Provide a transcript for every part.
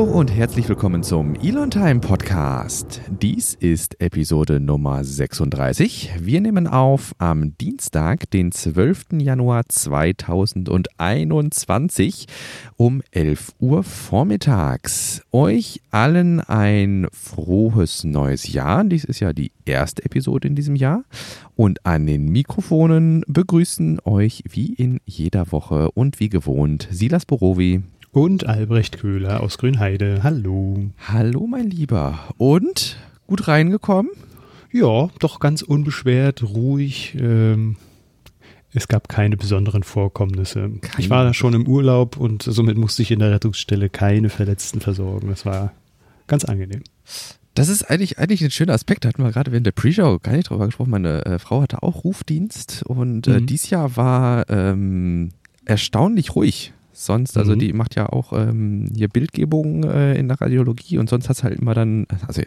Hallo und herzlich willkommen zum Elon Time Podcast. Dies ist Episode Nummer 36. Wir nehmen auf am Dienstag, den 12. Januar 2021 um 11 Uhr vormittags. Euch allen ein frohes neues Jahr. Dies ist ja die erste Episode in diesem Jahr. Und an den Mikrofonen begrüßen euch wie in jeder Woche und wie gewohnt Silas Borowi und Albrecht Köhler aus Grünheide. Hallo. Hallo, mein Lieber. Und gut reingekommen? Ja, doch ganz unbeschwert, ruhig. Ähm, es gab keine besonderen Vorkommnisse. Keine. Ich war da schon im Urlaub und somit musste ich in der Rettungsstelle keine Verletzten versorgen. Das war ganz angenehm. Das ist eigentlich, eigentlich ein schöner Aspekt. Da hatten wir gerade während der Pre-Show gar nicht drüber gesprochen. Meine äh, Frau hatte auch Rufdienst und äh, mhm. dies Jahr war ähm, erstaunlich ruhig sonst, also mhm. die macht ja auch ähm, hier Bildgebungen äh, in der Radiologie und sonst hat es halt immer dann, also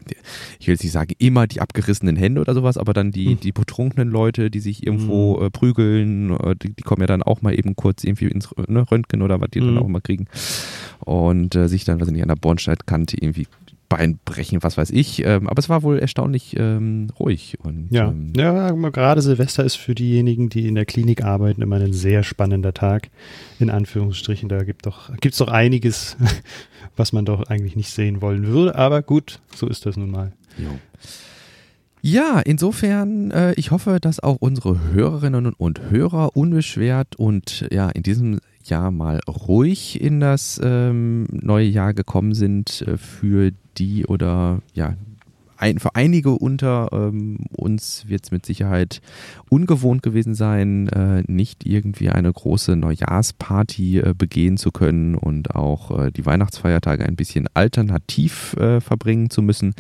ich will jetzt nicht sagen immer die abgerissenen Hände oder sowas, aber dann die, mhm. die betrunkenen Leute, die sich irgendwo mhm. äh, prügeln, äh, die, die, kommen ja dann auch mal eben kurz irgendwie ins ne, Röntgen oder was die dann mhm. auch immer kriegen und äh, sich dann, weiß ich nicht, an der Bornsteinkante irgendwie Bein brechen, was weiß ich. Ähm, aber es war wohl erstaunlich ähm, ruhig. Und, ja. Ähm, ja, gerade Silvester ist für diejenigen, die in der Klinik arbeiten, immer ein sehr spannender Tag. In Anführungsstrichen, da gibt es doch, gibt's doch einiges, was man doch eigentlich nicht sehen wollen würde. Aber gut, so ist das nun mal. Jo. Ja, insofern, äh, ich hoffe, dass auch unsere Hörerinnen und Hörer unbeschwert und ja, in diesem Jahr mal ruhig in das ähm, neue Jahr gekommen sind äh, für die oder ja, ein, für einige unter ähm, uns wird es mit Sicherheit ungewohnt gewesen sein, äh, nicht irgendwie eine große Neujahrsparty äh, begehen zu können und auch äh, die Weihnachtsfeiertage ein bisschen alternativ äh, verbringen zu müssen.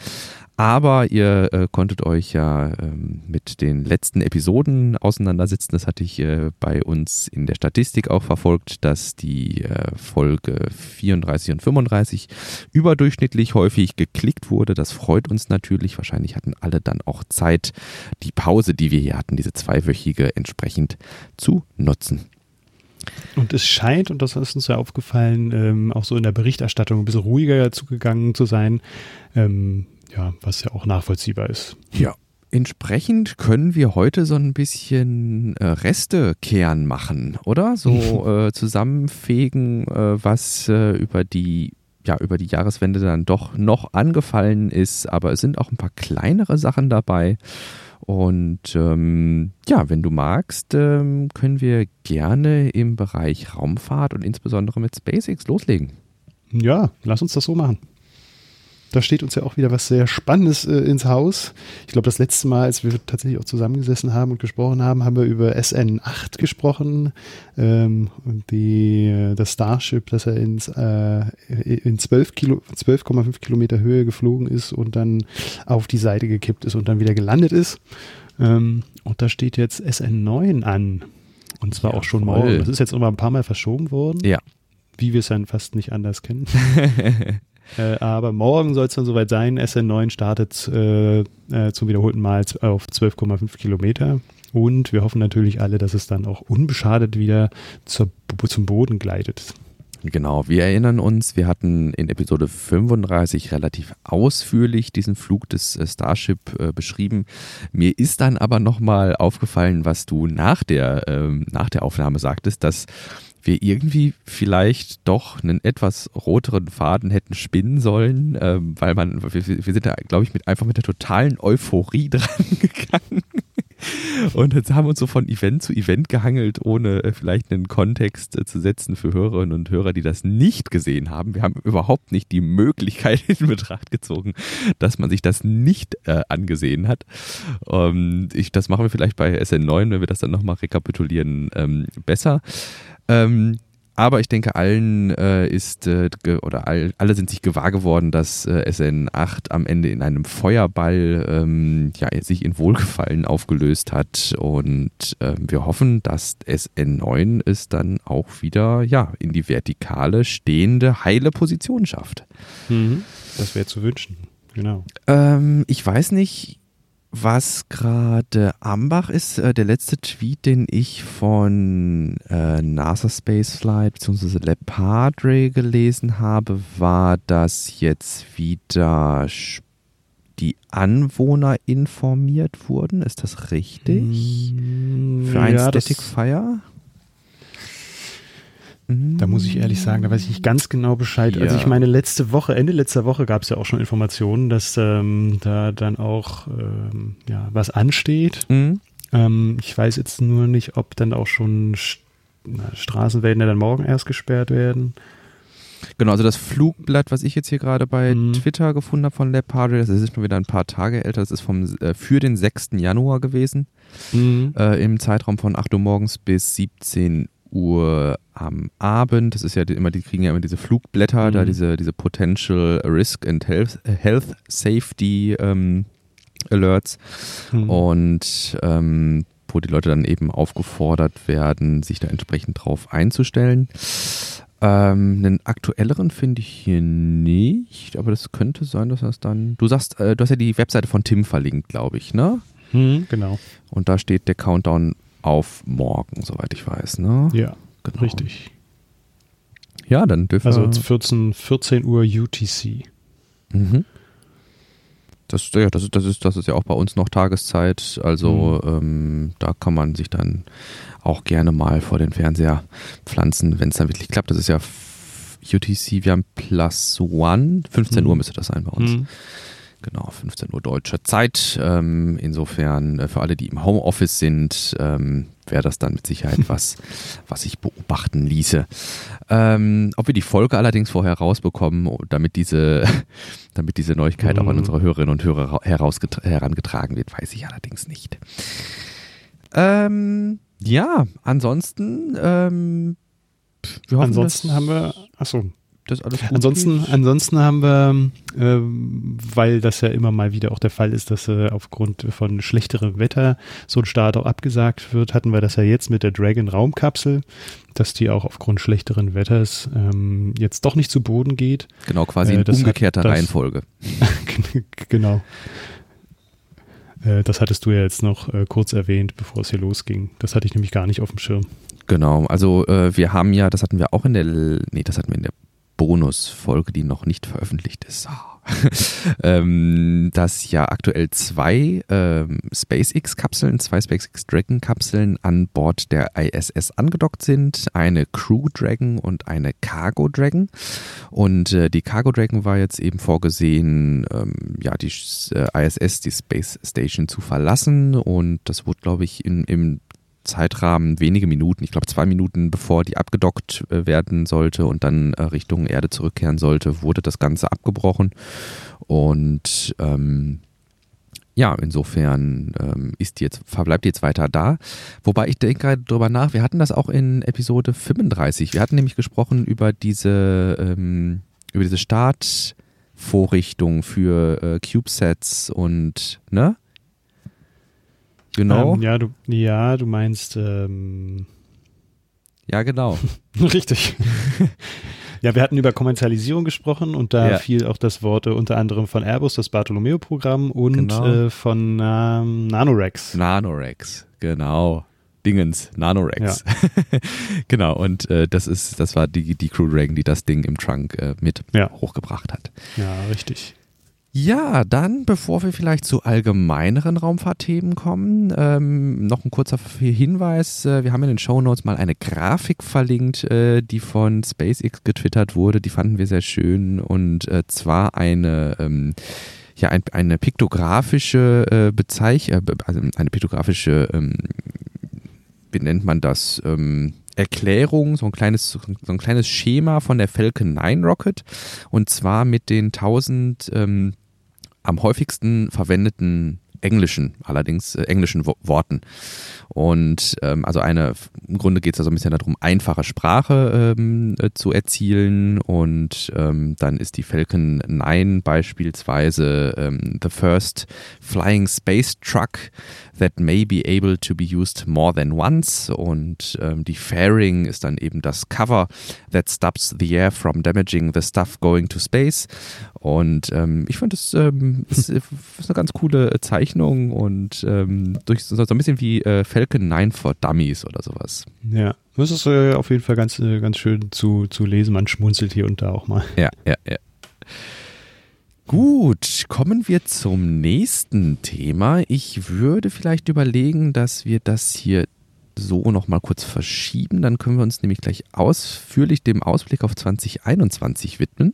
Aber ihr äh, konntet euch ja ähm, mit den letzten Episoden auseinandersetzen. Das hatte ich äh, bei uns in der Statistik auch verfolgt, dass die äh, Folge 34 und 35 überdurchschnittlich häufig geklickt wurde. Das freut uns natürlich. Wahrscheinlich hatten alle dann auch Zeit, die Pause, die wir hier hatten, diese zweiwöchige entsprechend zu nutzen. Und es scheint, und das ist uns ja aufgefallen, ähm, auch so in der Berichterstattung ein bisschen ruhiger zugegangen zu sein. Ähm, ja, was ja auch nachvollziehbar ist. Ja. Entsprechend können wir heute so ein bisschen äh, Restekehren machen, oder? So äh, zusammenfegen, äh, was äh, über die ja, über die Jahreswende dann doch noch angefallen ist, aber es sind auch ein paar kleinere Sachen dabei. Und ähm, ja, wenn du magst, ähm, können wir gerne im Bereich Raumfahrt und insbesondere mit SpaceX loslegen. Ja, lass uns das so machen. Da steht uns ja auch wieder was sehr Spannendes äh, ins Haus. Ich glaube, das letzte Mal, als wir tatsächlich auch zusammengesessen haben und gesprochen haben, haben wir über SN8 gesprochen. Ähm, und die, äh, das Starship, das er ins, äh, in 12,5 Kilo, 12 Kilometer Höhe geflogen ist und dann auf die Seite gekippt ist und dann wieder gelandet ist. Ähm, und da steht jetzt SN9 an. Und zwar ja, auch schon voll. morgen. Das ist jetzt immer ein paar Mal verschoben worden. Ja. Wie wir es dann fast nicht anders kennen. Äh, aber morgen soll es dann soweit sein. SN9 startet äh, äh, zum wiederholten Mal auf 12,5 Kilometer. Und wir hoffen natürlich alle, dass es dann auch unbeschadet wieder zur, zum Boden gleitet. Genau, wir erinnern uns, wir hatten in Episode 35 relativ ausführlich diesen Flug des äh, Starship äh, beschrieben. Mir ist dann aber nochmal aufgefallen, was du nach der, ähm, nach der Aufnahme sagtest, dass wir irgendwie vielleicht doch einen etwas roteren Faden hätten spinnen sollen, ähm, weil man, wir, wir sind da, glaube ich, mit einfach mit der totalen Euphorie dran gegangen. Und jetzt haben wir uns so von Event zu Event gehangelt, ohne äh, vielleicht einen Kontext äh, zu setzen für Hörerinnen und Hörer, die das nicht gesehen haben. Wir haben überhaupt nicht die Möglichkeit in Betracht gezogen, dass man sich das nicht äh, angesehen hat. Ähm, ich, das machen wir vielleicht bei SN9, wenn wir das dann nochmal rekapitulieren, ähm, besser. Ähm, aber ich denke, allen äh, ist, äh, oder all, alle sind sich gewahr geworden, dass äh, SN8 am Ende in einem Feuerball ähm, ja, sich in Wohlgefallen aufgelöst hat. Und ähm, wir hoffen, dass SN9 es dann auch wieder ja, in die vertikale, stehende, heile Position schafft. Mhm. Das wäre zu wünschen, genau. Ähm, ich weiß nicht, was gerade Ambach ist, äh, der letzte Tweet, den ich von äh, NASA Spaceflight bzw. Lepadre gelesen habe, war, dass jetzt wieder die Anwohner informiert wurden. Ist das richtig? Mm, Für ein ja, Static Fire? Da muss ich ehrlich sagen, da weiß ich nicht ganz genau Bescheid. Also Ja. ich meine, letzte Woche, Ende letzter Woche gab es ja auch schon Informationen, dass ähm, da dann auch ähm, ja, was ansteht. Mhm. Ähm, ich weiß jetzt nur nicht, ob dann auch schon St na, Straßen werden ja dann morgen erst gesperrt werden. Genau, also das Flugblatt, was ich jetzt hier gerade bei Mhm. Twitter gefunden habe von Lepadre, das ist schon wieder ein paar Tage älter, das ist vom, äh, für den 6. Januar gewesen. äh, im Zeitraum von 8 Uhr morgens bis 17 Uhr am Abend. Das ist ja die, immer, die kriegen ja immer diese Flugblätter, Mhm. da diese, diese Potential Risk and Health, Health Safety ähm, Alerts Mhm. und ähm, wo die Leute dann eben aufgefordert werden, sich da entsprechend drauf einzustellen. Ähm, einen aktuelleren finde ich hier nicht, aber das könnte sein, dass das dann. Du sagst, äh, du hast ja die Webseite von Tim verlinkt, glaube ich, ne? Mhm, genau. Und da steht der Countdown auf morgen, soweit ich weiß, ne? Ja, Genau. richtig. Ja, dann dürfen Also wir. jetzt 14, 14 Uhr UTC. Mhm. Das, ja, das, ist, das, ist, das ist ja auch bei uns noch Tageszeit. Also ähm, da kann man sich dann auch gerne mal vor den Fernseher pflanzen, wenn es dann wirklich klappt. Das ist ja UTC, wir haben Plus One. 15 Mhm. Uhr müsste das sein bei uns. Mhm. Genau, 15 Uhr deutscher Zeit. Ähm, insofern äh, für alle, die im Homeoffice sind, ähm, wäre das dann mit Sicherheit was, was ich beobachten ließe. Ähm, ob wir die Folge allerdings vorher rausbekommen, damit diese, damit diese Neuigkeit auch an Mhm. unsere Hörerinnen und Hörer herangetragen wird, weiß ich allerdings nicht. Ähm, ja, ansonsten, ähm, hoffen, Ansonsten haben wir, achso, dass alles gut Ansonsten, geht. ansonsten haben wir, ähm, weil das ja immer mal wieder auch der Fall ist, dass äh, aufgrund von schlechterem Wetter so ein Start auch abgesagt wird, hatten wir das ja jetzt mit der Dragon Raumkapsel, dass die auch aufgrund schlechteren Wetters ähm, jetzt doch nicht zu Boden geht. Genau, quasi äh, in das hat- umgekehrter das- Reihenfolge. genau. Äh, das hattest du ja jetzt noch äh, kurz erwähnt, bevor es hier losging. Das hatte ich nämlich gar nicht auf dem Schirm. Genau, also äh, wir haben ja, das hatten wir auch in der, nee, das hatten wir in der Bonusfolge, die noch nicht veröffentlicht ist, Ah. ähm, dass ja aktuell zwei ähm, SpaceX-Kapseln, zwei SpaceX Dragon-Kapseln an Bord der ISS angedockt sind. Eine Crew Dragon und eine Cargo Dragon. Und äh, die Cargo Dragon war jetzt eben vorgesehen, ähm, ja, die äh, ISS, die Space Station zu verlassen. Und das wurde, glaube ich, in, im Zeitrahmen wenige Minuten, ich glaube zwei Minuten bevor die abgedockt äh, werden sollte und dann äh, Richtung Erde zurückkehren sollte, wurde das Ganze abgebrochen. Und ähm, ja, insofern ähm, ist die jetzt, verbleibt die jetzt weiter da. Wobei ich denke gerade drüber nach, wir hatten das auch in Episode 35. Wir hatten nämlich gesprochen über diese, ähm, über diese Startvorrichtung für äh, CubeSats und, ne? Genau. Ähm, ja, du, ja, du meinst, ähm, ja, genau. Richtig. ja, wir hatten über Kommerzialisierung gesprochen und da Ja. fiel auch das Wort äh, unter anderem von Airbus, das Bartolomeo-Programm und Genau. äh, von ähm, Nanorex. Nanorex, genau. Dingens, Nanorex. genau, und äh, das ist, das war die, die Crew Dragon, die das Ding im Trunk äh, mit Ja. hochgebracht hat. Ja, richtig. Ja, dann, bevor wir vielleicht zu allgemeineren Raumfahrtthemen kommen, ähm, noch ein kurzer Hinweis. Äh, wir haben in den Shownotes mal eine Grafik verlinkt, äh, die von SpaceX getwittert wurde. Die fanden wir sehr schön und äh, zwar eine ähm, ja, ein, eine piktografische äh, Bezeichnung, äh, also eine piktografische, ähm, wie nennt man das, ähm, Erklärung, so ein kleines, so ein kleines Schema von der Falcon 9 Rocket und zwar mit den 1000 ähm, am häufigsten verwendeten englischen, allerdings äh, englischen Wo Worten. Und ähm, also eine, im Grunde geht es also ein bisschen darum, einfache Sprache ähm, äh, zu erzielen. Und ähm, dann ist die Falcon 9 beispielsweise ähm, the first flying space truck that may be able to be used more than once. Und ähm, die Fairing ist dann eben das Cover that stops the air from damaging the stuff going to space. Und ähm, ich finde, das ähm, ist, ist eine ganz coole Zeichnung Berechnung und ähm, durch so, so ein bisschen wie äh, Falcon 9 for Dummies oder sowas. Ja, das ist äh, auf jeden Fall ganz, äh, ganz schön zu, zu lesen. Man schmunzelt hier und da auch mal. Ja, ja, ja. Gut, kommen wir zum nächsten Thema. Ich würde vielleicht überlegen, dass wir das hier so nochmal kurz verschieben. Dann können wir uns nämlich gleich ausführlich dem Ausblick auf 2021 widmen.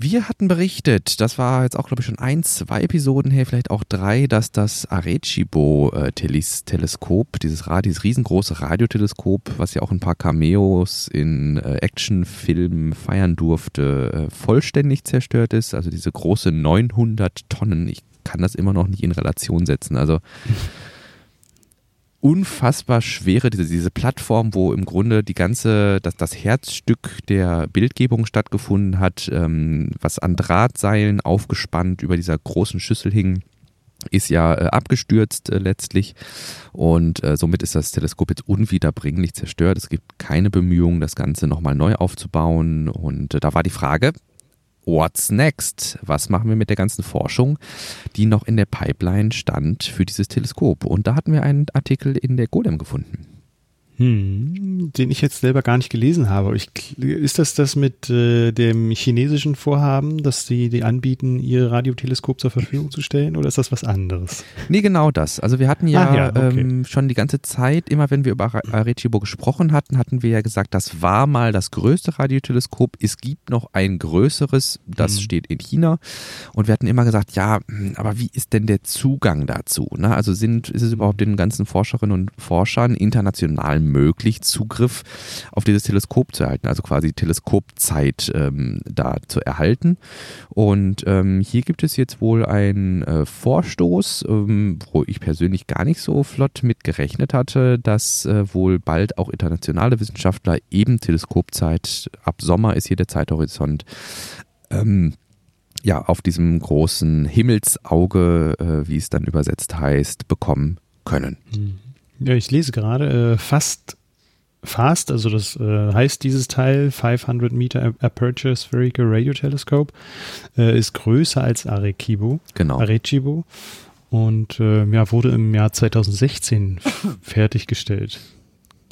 Wir hatten berichtet, das war jetzt auch, glaube ich, schon ein, zwei Episoden her, vielleicht auch drei, dass das Arecibo-Teleskop, dieses, dieses riesengroße Radioteleskop, was ja auch ein paar Cameos in äh, Actionfilmen feiern durfte, äh, vollständig zerstört ist. Also diese große 900 Tonnen, ich kann das immer noch nicht in Relation setzen. Also unfassbar schwere, diese, diese Plattform, wo im Grunde die ganze, das, das Herzstück der Bildgebung stattgefunden hat, ähm, was an Drahtseilen aufgespannt über dieser großen Schüssel hing, ist ja äh, abgestürzt äh, letztlich und äh, somit ist das Teleskop jetzt unwiederbringlich zerstört. Es gibt keine Bemühungen, das Ganze nochmal neu aufzubauen und äh, da war die Frage, What's next? Was machen wir mit der ganzen Forschung, die noch in der Pipeline stand für dieses Teleskop? Und da hatten wir einen Artikel in der Golem gefunden. Hm, den ich jetzt selber gar nicht gelesen habe. Ich, ist das das mit äh, dem chinesischen Vorhaben, dass sie die anbieten, ihr Radioteleskop zur Verfügung zu stellen, oder ist das was anderes? Nee, genau das. Also wir hatten ja, ja okay. ähm, schon die ganze Zeit, immer wenn wir über Arecibo gesprochen hatten, hatten wir ja gesagt, das war mal das größte Radioteleskop. Es gibt noch ein größeres, das hm. steht in China. Und wir hatten immer gesagt, ja, hm, aber wie ist denn der Zugang dazu? Ne? Also sind, ist es überhaupt den ganzen Forscherinnen und Forschern international möglich, Zugriff auf dieses Teleskop zu erhalten, also quasi Teleskopzeit ähm, da zu erhalten. Und ähm, hier gibt es jetzt wohl einen äh, Vorstoß, ähm, wo ich persönlich gar nicht so flott mit gerechnet hatte, dass äh, wohl bald auch internationale Wissenschaftler eben Teleskopzeit, ab Sommer ist hier der Zeithorizont, ähm, ja, auf diesem großen Himmelsauge, äh, wie es dann übersetzt heißt, bekommen können. Mhm. Ja, ich lese gerade, äh, fast Fast, also das äh, heißt dieses Teil 500 Meter Aperture Spherical Radio Telescope, äh, ist größer als Arecibo. Genau. Arecibo und äh, ja, wurde im Jahr 2016 fertiggestellt.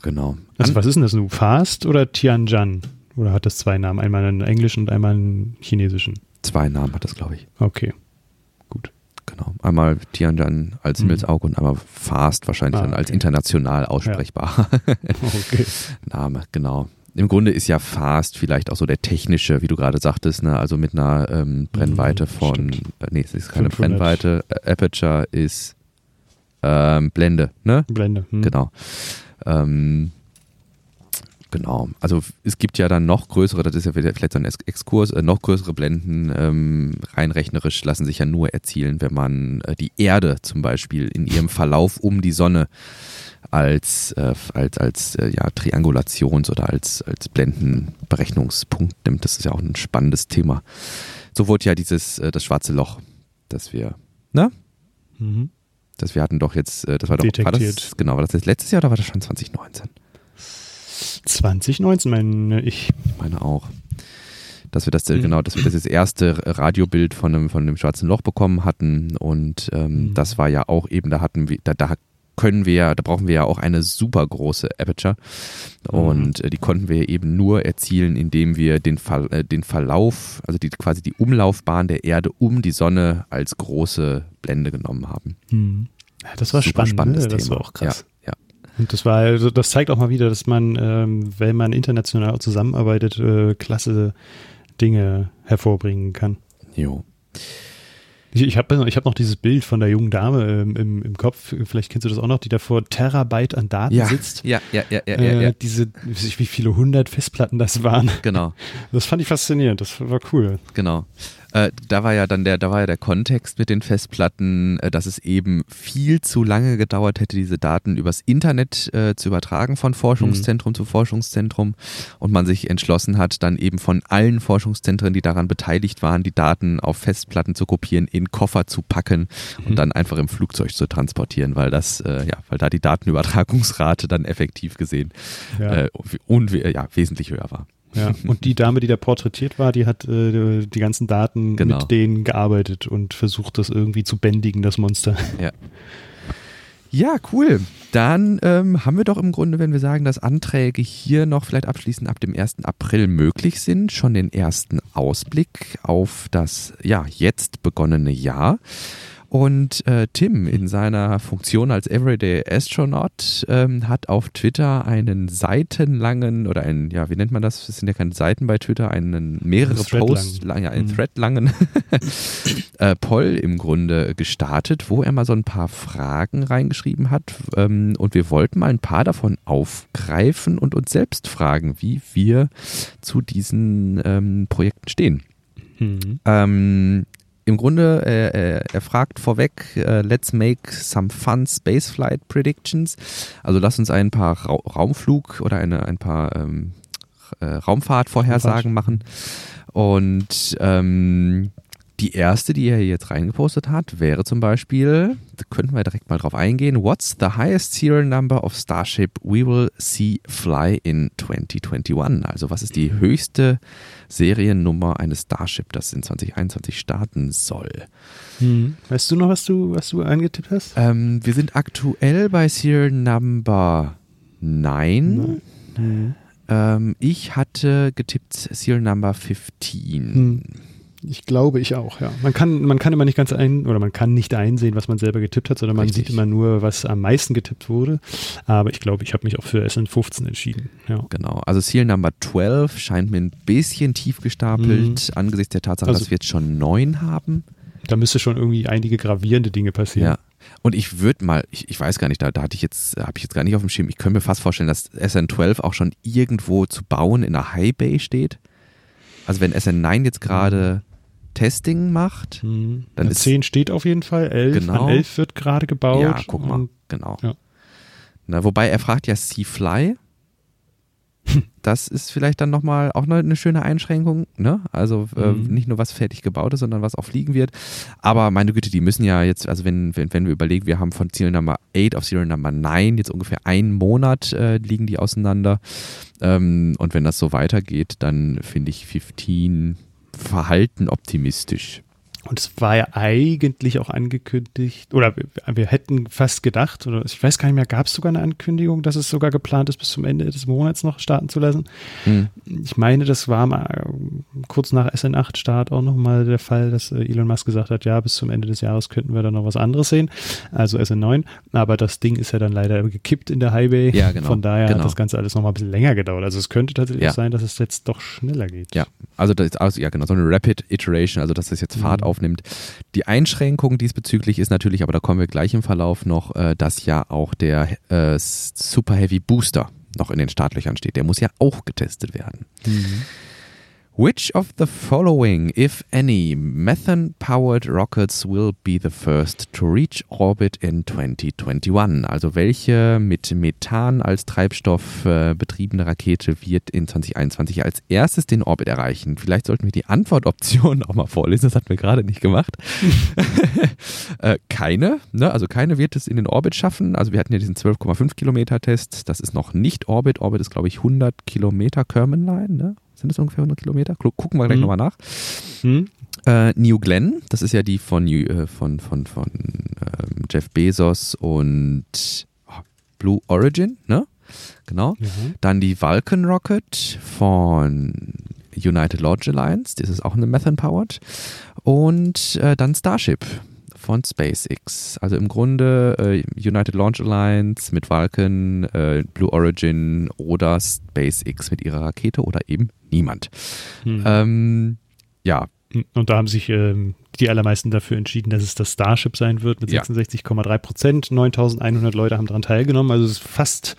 Genau. Also was ist denn das nun? Fast oder Tianjin? Oder hat das zwei Namen? Einmal einen englischen und einmal einen chinesischen? Zwei Namen hat das, glaube ich. Okay. Genau. Einmal Tianjin als mhm. Himmelsauge und einmal Fast wahrscheinlich ah, dann als international aussprechbarer ja. okay. Name, genau. Im Grunde ist ja Fast vielleicht auch so der technische, wie du gerade sagtest, ne? also mit einer ähm, Brennweite mhm, von, äh, nee, es ist keine 500. Brennweite, äh, Aperture ist ähm, Blende, ne? Blende. Hm. Genau. Ähm, Genau. Also es gibt ja dann noch größere, das ist ja vielleicht so ein Exkurs, äh, noch größere Blenden, ähm, rein rechnerisch lassen sich ja nur erzielen, wenn man äh, die Erde zum Beispiel in ihrem Verlauf um die Sonne als, äh, als, als äh, ja, Triangulations- oder als, als Blendenberechnungspunkt nimmt. Das ist ja auch ein spannendes Thema. So wurde ja dieses, äh, das schwarze Loch, das wir, ne? Mhm. Das wir hatten doch jetzt, äh, das war doch, Detektiert. war das, genau, war das jetzt letztes Jahr oder war das schon 2019? 2019 meine ich. Ich meine auch. Dass wir das, mhm. genau, dass wir das erste Radiobild von dem, von dem schwarzen Loch bekommen hatten. Und ähm, mhm. das war ja auch eben, da hatten wir, da, da können wir, da brauchen wir ja auch eine super große Aperture. Und äh, die konnten wir eben nur erzielen, indem wir den, Ver, äh, den Verlauf, also die, quasi die Umlaufbahn der Erde um die Sonne als große Blende genommen haben. Mhm. Ja, das war super spannend. Ne? Das Thema. war auch krass. Ja. Und das war, also das zeigt auch mal wieder, dass man, ähm, wenn man international zusammenarbeitet, äh, klasse Dinge hervorbringen kann. Jo. Ich, ich habe ich hab noch dieses Bild von der jungen Dame ähm, im, im Kopf, vielleicht kennst du das auch noch, die da vor Terabyte an Daten ja, sitzt. Ja, ja, ja, ja, äh, ja, ja. Diese, wie viele hundert Festplatten das waren. Genau. Das fand ich faszinierend, das war cool. Genau. Äh, da war ja dann der, da war ja der Kontext mit den Festplatten, äh, dass es eben viel zu lange gedauert hätte, diese Daten übers Internet äh, zu übertragen von Forschungszentrum mhm. zu Forschungszentrum und man sich entschlossen hat, dann eben von allen Forschungszentren, die daran beteiligt waren, die Daten auf Festplatten zu kopieren, in Koffer zu packen und mhm. dann einfach im Flugzeug zu transportieren, weil das, äh, ja, weil da die Datenübertragungsrate dann effektiv gesehen ja. Äh, und, ja, wesentlich höher war. Ja. Und die Dame, die da porträtiert war, die hat äh, die ganzen Daten Genau. mit denen gearbeitet und versucht, das irgendwie zu bändigen, das Monster. Ja. Ja, cool. Dann ähm, haben wir doch im Grunde, wenn wir sagen, dass Anträge hier noch vielleicht abschließend ab dem 1. April möglich sind, schon den ersten Ausblick auf das ja jetzt begonnene Jahr. Und äh, Tim in seiner Funktion als Everyday Astronaut ähm, hat auf Twitter einen seitenlangen oder einen, ja, wie nennt man das? Es sind ja keine Seiten bei Twitter, einen mehrere Ein Posts, lang. lang, einen Mhm. Thread langen äh, Poll im Grunde gestartet, wo er mal so ein paar Fragen reingeschrieben hat. Ähm, und wir wollten mal ein paar davon aufgreifen und uns selbst fragen, wie wir zu diesen ähm, Projekten stehen. Mhm. Ähm, Im Grunde, äh, äh, er fragt vorweg, äh, let's make some fun spaceflight predictions. Also lass uns ein paar Ra Raumflug oder eine, ein paar ähm, äh, Raumfahrtvorhersagen machen. Und ähm, die erste, die er jetzt reingepostet hat, wäre zum Beispiel, da könnten wir direkt mal drauf eingehen, What's the highest serial number of Starship we will see fly in 2021? Also was ist die höchste Seriennummer eines Starship, das in 2021 starten soll? Mhm. Weißt du noch, was du, was du eingetippt hast? Ähm, wir sind aktuell bei Serial Number 9. Mhm. Ähm, ich hatte getippt Serial Number 15. Hm. Ich glaube, ich auch, ja. Man kann, man kann immer nicht ganz ein, oder man kann nicht einsehen, was man selber getippt hat, sondern man Richtig. sieht immer nur, was am meisten getippt wurde. Aber ich glaube, ich habe mich auch für SN15 entschieden. Ja. Genau, also Serial Number 12 scheint mir ein bisschen tief gestapelt, angesichts der Tatsache, Also- dass wir jetzt schon neun haben. Da müsste schon irgendwie einige gravierende Dinge passieren. Ja. Und ich würde mal, ich, ich weiß gar nicht, da, da hatte ich jetzt, habe ich jetzt gar nicht auf dem Schirm, ich könnte mir fast vorstellen, dass SN12 auch schon irgendwo zu bauen in einer High Bay steht. Also wenn SN9 jetzt gerade Testing macht, Mhm. Dann Ja, ist- 10 steht auf jeden Fall, 11, Genau. an 11 wird gerade gebaut. ja, guck mal, genau. ja. Na, wobei er fragt ja Seafly. Das ist vielleicht dann nochmal auch noch eine schöne Einschränkung, ne? Also äh, Mhm. nicht nur was fertig gebaut ist, sondern was auch fliegen wird. Aber meine Güte, die müssen ja jetzt, also wenn, wenn, wenn wir überlegen, wir haben von Serial Number 8 auf Serial Number 9 jetzt ungefähr einen Monat äh, liegen die auseinander. Ähm, und wenn das so weitergeht, dann finde ich 15 verhalten optimistisch. Und es war ja eigentlich auch angekündigt, oder wir, hätten fast gedacht, oder ich weiß gar nicht mehr, gab es sogar eine Ankündigung, dass es sogar geplant ist, bis zum Ende des Monats noch starten zu lassen? Hm. Ich meine, das war mal äh, kurz nach SN8-Start auch nochmal der Fall, dass äh, Elon Musk gesagt hat, ja, bis zum Ende des Jahres könnten wir dann noch was anderes sehen, also SN9. Aber das Ding ist ja dann leider gekippt in der Highway. Ja, genau, Von daher genau. hat das Ganze alles nochmal ein bisschen länger gedauert. Also es könnte tatsächlich Ja. sein, dass es jetzt doch schneller geht. Ja, also das ist also, ja genau, so eine Rapid Iteration, also dass das jetzt Fahrt Mhm. Aufnimmt. Die Einschränkung diesbezüglich ist natürlich, aber da kommen wir gleich im Verlauf noch, äh, dass ja auch der äh, Super Heavy Booster noch in den Startlöchern steht. Der muss ja auch getestet werden. Mhm. Which of the following, if any, methane-powered rockets will be the first to reach orbit in 2021? Also welche mit Methan als Treibstoff äh, betriebene Rakete wird in 2021 als erstes den Orbit erreichen? Vielleicht sollten wir die Antwortoptionen auch mal vorlesen, das hatten wir gerade nicht gemacht. äh, keine, ne? also keine wird es in den Orbit schaffen. Also wir hatten ja diesen 12,5 Kilometer Test, das ist noch nicht Orbit. Orbit ist glaube ich 100 Kilometer Kermanline, ne? Sind das ungefähr 100 Kilometer? Gu- Gucken wir gleich Mhm. nochmal nach. Hm? Äh, New Glenn, das ist ja die von, äh, von, von, von ähm, Jeff Bezos und oh, Blue Origin, ne? Genau. Ja. Dann die Vulcan Rocket von United Launch Alliance, das ist auch eine Methane-powered. Und äh, dann Starship von SpaceX. Also im Grunde äh, United Launch Alliance mit Vulcan, äh, Blue Origin oder SpaceX mit ihrer Rakete oder eben niemand. Hm. Ähm, ja, Und da haben sich ähm, die allermeisten dafür entschieden, dass es das Starship sein wird mit Ja. 66,3 Prozent. 9100 Leute haben daran teilgenommen. Also es ist fast,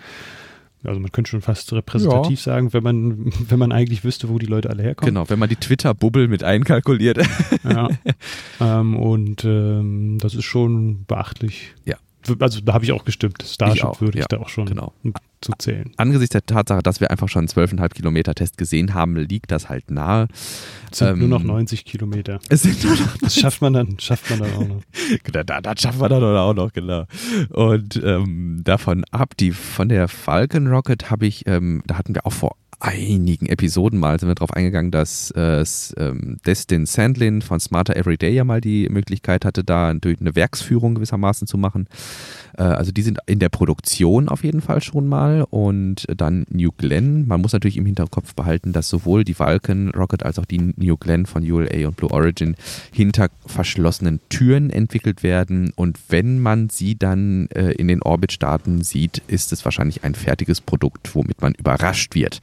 also man könnte schon fast repräsentativ sagen, wenn man, wenn man eigentlich wüsste, wo die Leute alle herkommen. genau. Wenn man die Twitter-Bubble mit einkalkuliert. Ja. ähm, und ähm, das ist schon beachtlich. Ja. Also da habe ich auch gestimmt. Starship auch, würde ich ja, da auch schon genau. zu zählen. Angesichts der Tatsache, dass wir einfach schon einen 12,5 Kilometer Test gesehen haben, liegt das halt nahe. Es sind Ähm, nur noch 90 Kilometer. Es sind nur noch Das schafft man dann, schafft man dann auch noch. Da, da, das schaffen wir dann auch noch, genau. Und ähm, davon ab, die von der Falcon Rocket habe ich, ähm, da hatten wir auch vor einigen Episoden mal sind wir darauf eingegangen, dass äh, ähm, Destin Sandlin von Smarter Everyday ja mal die Möglichkeit hatte, da eine Werksführung gewissermaßen zu machen. Äh, also die sind in der Produktion auf jeden Fall schon mal. Und dann New Glenn. Man muss natürlich im Hinterkopf behalten, dass sowohl die Vulcan Rocket als auch die New Glenn von ULA und Blue Origin hinter verschlossenen Türen entwickelt werden. Und wenn man sie dann äh, in den Orbit starten sieht, ist es wahrscheinlich ein fertiges Produkt, womit man überrascht wird.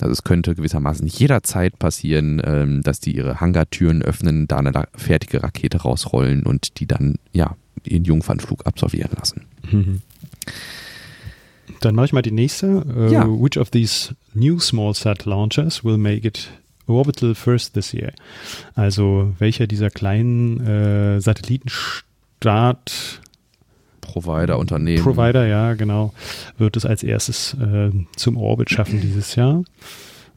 Also es könnte gewissermaßen jederzeit passieren, ähm, dass die ihre Hangartüren öffnen, da eine fertige Rakete rausrollen und die dann ja ihren Jungfernflug absolvieren lassen. Mhm. Dann mache ich mal die nächste. Uh, ja. Which of these new small sat launchers will make it orbital first this year? Also welcher dieser kleinen äh, Satellitenstart Provider Unternehmen. Provider, ja, genau, wird es als erstes äh, zum Orbit schaffen dieses Jahr.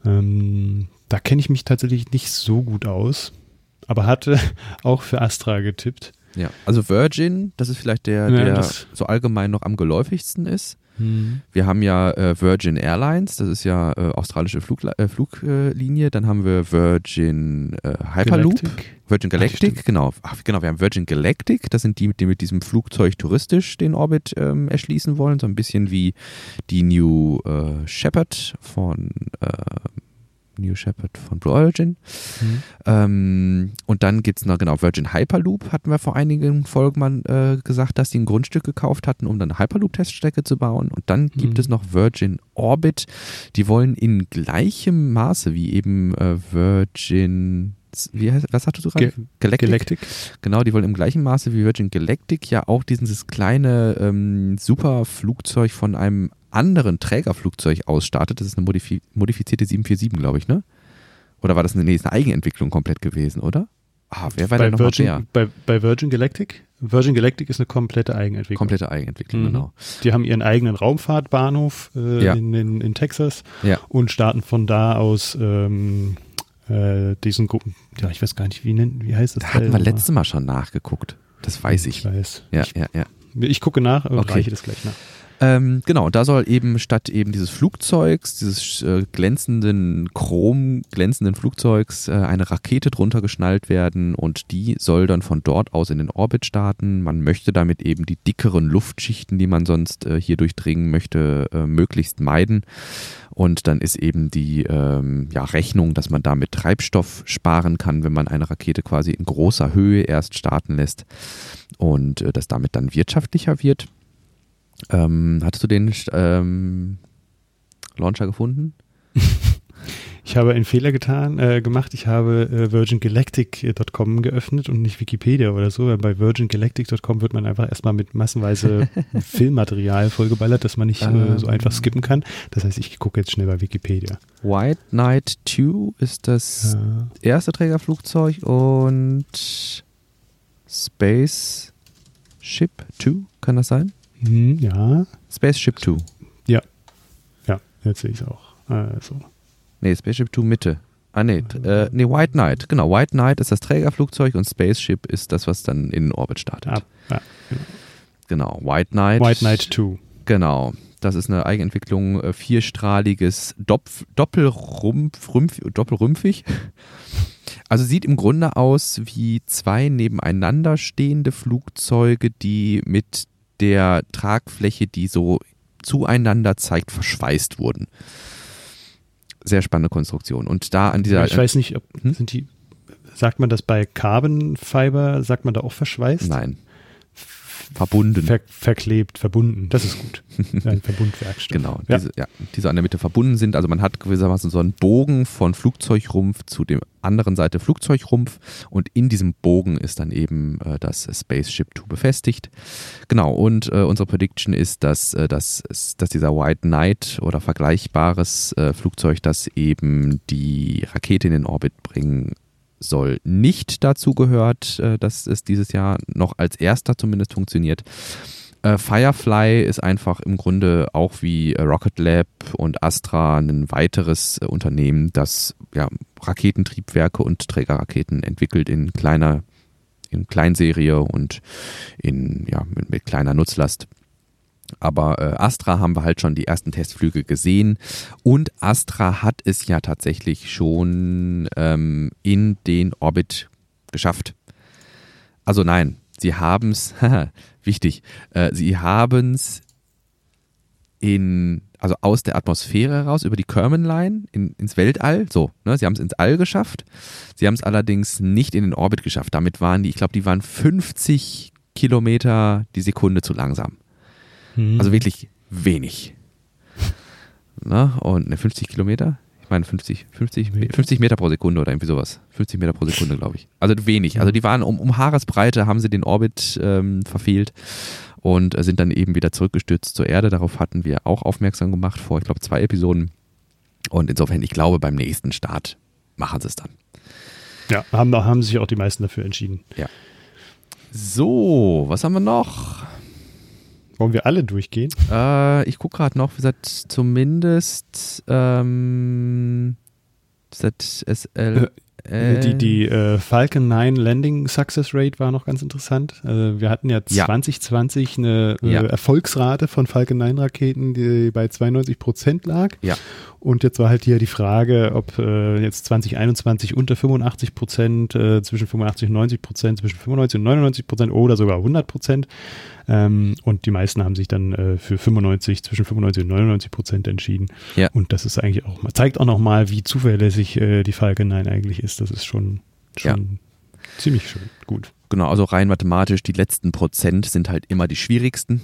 Ähm, da kenne ich mich tatsächlich nicht so gut aus, aber hatte auch für Astra getippt. Ja, also Virgin, das ist vielleicht der, ja, der so allgemein noch am geläufigsten ist. Hm. Wir haben ja äh, Virgin Airlines, das ist ja äh, australische Flugla äh, Fluglinie. Dann haben wir Virgin äh, Hyperloop, Galactic. Virgin Galactic, Ach, genau. Ach, genau, wir haben Virgin Galactic, das sind die, die mit diesem Flugzeug touristisch den Orbit ähm, erschließen wollen, so ein bisschen wie die New äh, Shepard von äh, New Shepard von Blue Origin. Mhm. Ähm, und dann gibt es noch, genau, Virgin Hyperloop hatten wir vor einigen Folgen mal äh, gesagt, dass sie ein Grundstück gekauft hatten, um dann eine Hyperloop-Teststrecke zu bauen. Und dann mhm. gibt es noch Virgin Orbit. Die wollen in gleichem Maße wie eben äh, Virgin wie heißt, was sagtest du gerade? Galactic? Galactic? Genau, die wollen im gleichen Maße wie Virgin Galactic ja auch dieses kleine ähm, Superflugzeug von einem anderen Trägerflugzeug ausstartet. Das ist eine modifi modifizierte 747, glaube ich, ne? Oder war das eine, nee, ist eine Eigenentwicklung komplett gewesen, oder? Ah, wer war bei denn noch Virgin, mehr? Bei, bei Virgin Galactic? Virgin Galactic ist eine komplette Eigenentwicklung. Komplette Eigenentwicklung, mhm. genau. Die haben ihren eigenen Raumfahrtbahnhof äh, ja. in, in, in, Texas ja. und starten von da aus ähm, äh, diesen, ja, ich weiß gar nicht, wie, nennt, wie heißt das? Da hatten wir letztes Mal schon nachgeguckt. Das weiß ich. Ich weiß. Ja, ich, ja, ja. Ich gucke nach und okay. reiche das gleich nach. Ähm, genau, da soll eben statt eben dieses Flugzeugs, dieses äh, glänzenden, chrom glänzenden Flugzeugs, äh, eine Rakete drunter geschnallt werden und die soll dann von dort aus in den Orbit starten. Man möchte damit eben die dickeren Luftschichten, die man sonst äh, hier durchdringen möchte, äh, möglichst meiden. Und dann ist eben die ähm, ja, Rechnung, dass man damit Treibstoff sparen kann, wenn man eine Rakete quasi in großer Höhe erst starten lässt und äh, das damit dann wirtschaftlicher wird. Ähm, hattest du den ähm, Launcher gefunden? Ich habe einen Fehler getan, äh, gemacht. Ich habe äh, virgingalactic.com geöffnet und nicht Wikipedia oder so. Weil bei virgingalactic.com wird man einfach erstmal mit massenweise Filmmaterial vollgeballert, dass man nicht äh, so einfach skippen kann. Das heißt, ich gucke jetzt schnell bei Wikipedia. White Knight 2 ist das ja. erste Trägerflugzeug und Space Ship 2, kann das sein? Hm, ja. Spaceship 2. Ja. Ja, jetzt sehe ich es auch. Also. Nee, Spaceship 2 Mitte. Ah, nee, äh, nee, White Knight. Genau, White Knight ist das Trägerflugzeug und Spaceship ist das, was dann in den Orbit startet. Ah, ja, genau. genau, White Knight. White Knight 2. Genau. Das ist eine Eigenentwicklung, äh, vierstrahliges Dopf, Doppelrumpf, Rümpf, Doppelrümpfig. Also sieht im Grunde aus wie zwei nebeneinander stehende Flugzeuge, die mit der Tragfläche, die so zueinander zeigt, verschweißt wurden. Sehr spannende Konstruktion. Und da an dieser. Ich weiß nicht, ob, hm? sind die, sagt man das bei Carbon Fiber, sagt man da auch verschweißt? Nein. Verbunden. Ver, verklebt, verbunden. Das ist gut. Ein Verbundwerkstoff. Genau, ja. Diese, ja, die so an der Mitte verbunden sind. Also man hat gewissermaßen so einen Bogen von Flugzeugrumpf zu dem anderen Seite Flugzeugrumpf und in diesem Bogen ist dann eben äh, das Spaceship 2 befestigt. Genau, und äh, unsere Prediction ist, dass, äh, dass, dass dieser White Knight oder vergleichbares äh, Flugzeug, das eben die Rakete in den Orbit bringen soll, nicht dazu gehört, äh, dass es dieses Jahr noch als erster zumindest funktioniert. Äh, Firefly ist einfach im Grunde auch wie Rocket Lab und Astra ein weiteres Unternehmen, das ja, Raketentriebwerke und Trägerraketen entwickelt in kleiner, in Kleinserie und in, ja, mit, mit kleiner Nutzlast. Aber äh, Astra haben wir halt schon die ersten Testflüge gesehen und Astra hat es ja tatsächlich schon ähm, in den Orbit geschafft. Also nein, sie haben es, wichtig, äh, sie haben es in, also aus der Atmosphäre raus über die Kerman-Line in, ins Weltall. So, ne, sie haben es ins All geschafft. Sie haben es allerdings nicht in den Orbit geschafft. Damit waren die, ich glaube, die waren 50 Kilometer die Sekunde zu langsam. Hm. Also wirklich wenig. Na, und ne, 50 Kilometer? Ich meine 50, 50, 50 Meter pro Sekunde oder irgendwie sowas. 50 Meter pro Sekunde, glaube ich. Also wenig. Also die waren um, um Haaresbreite, haben sie den Orbit ähm, verfehlt und sind dann eben wieder zurückgestürzt zur Erde. Darauf hatten wir auch aufmerksam gemacht vor, ich glaube, zwei Episoden. Und insofern, ich glaube, beim nächsten Start machen sie es dann. Ja, haben, haben sich auch die meisten dafür entschieden. Ja. So, was haben wir noch? Wollen wir alle durchgehen? Äh, ich gucke gerade noch, gesagt, zumindest ähm, ZSL. Äh, die die äh, Falcon 9 Landing Success Rate war noch ganz interessant. Also wir hatten ja 2020 ja. eine äh, ja. Erfolgsrate von Falcon 9 Raketen, die bei 92 Prozent lag. Ja. Und jetzt war halt hier die Frage, ob äh, jetzt 2021 unter 85 Prozent, äh, zwischen 85 und 90 Prozent, zwischen 95 und 99 Prozent oder sogar 100 Prozent. Ähm, und die meisten haben sich dann äh, für 95, zwischen 95 und 99 Prozent entschieden. Ja. Und das ist eigentlich auch, zeigt auch nochmal, wie zuverlässig äh, die Falcon 9 eigentlich ist. Das ist schon, schon ja. ziemlich schön, gut. Genau, also rein mathematisch, die letzten Prozent sind halt immer die schwierigsten.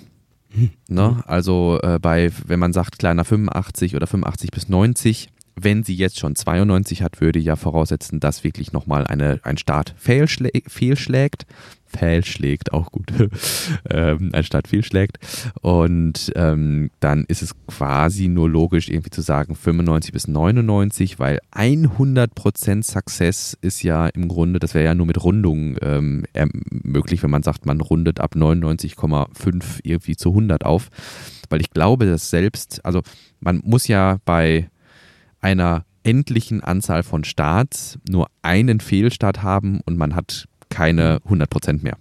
Ne? Also äh, bei, wenn man sagt, kleiner 85 oder 85 bis 90, wenn sie jetzt schon 92 hat, würde ja voraussetzen, dass wirklich nochmal eine, ein Start fehlschlägt fehlschlägt, auch gut, ähm, anstatt fehlschlägt. Und ähm, dann ist es quasi nur logisch, irgendwie zu sagen 95 bis 99, weil 100% Success ist ja im Grunde, das wäre ja nur mit Rundungen ähm, möglich, wenn man sagt, man rundet ab 99,5 irgendwie zu 100 auf. Weil ich glaube, dass selbst, also man muss ja bei einer endlichen Anzahl von Starts nur einen Fehlstart haben und man hat keine 100 Prozent mehr.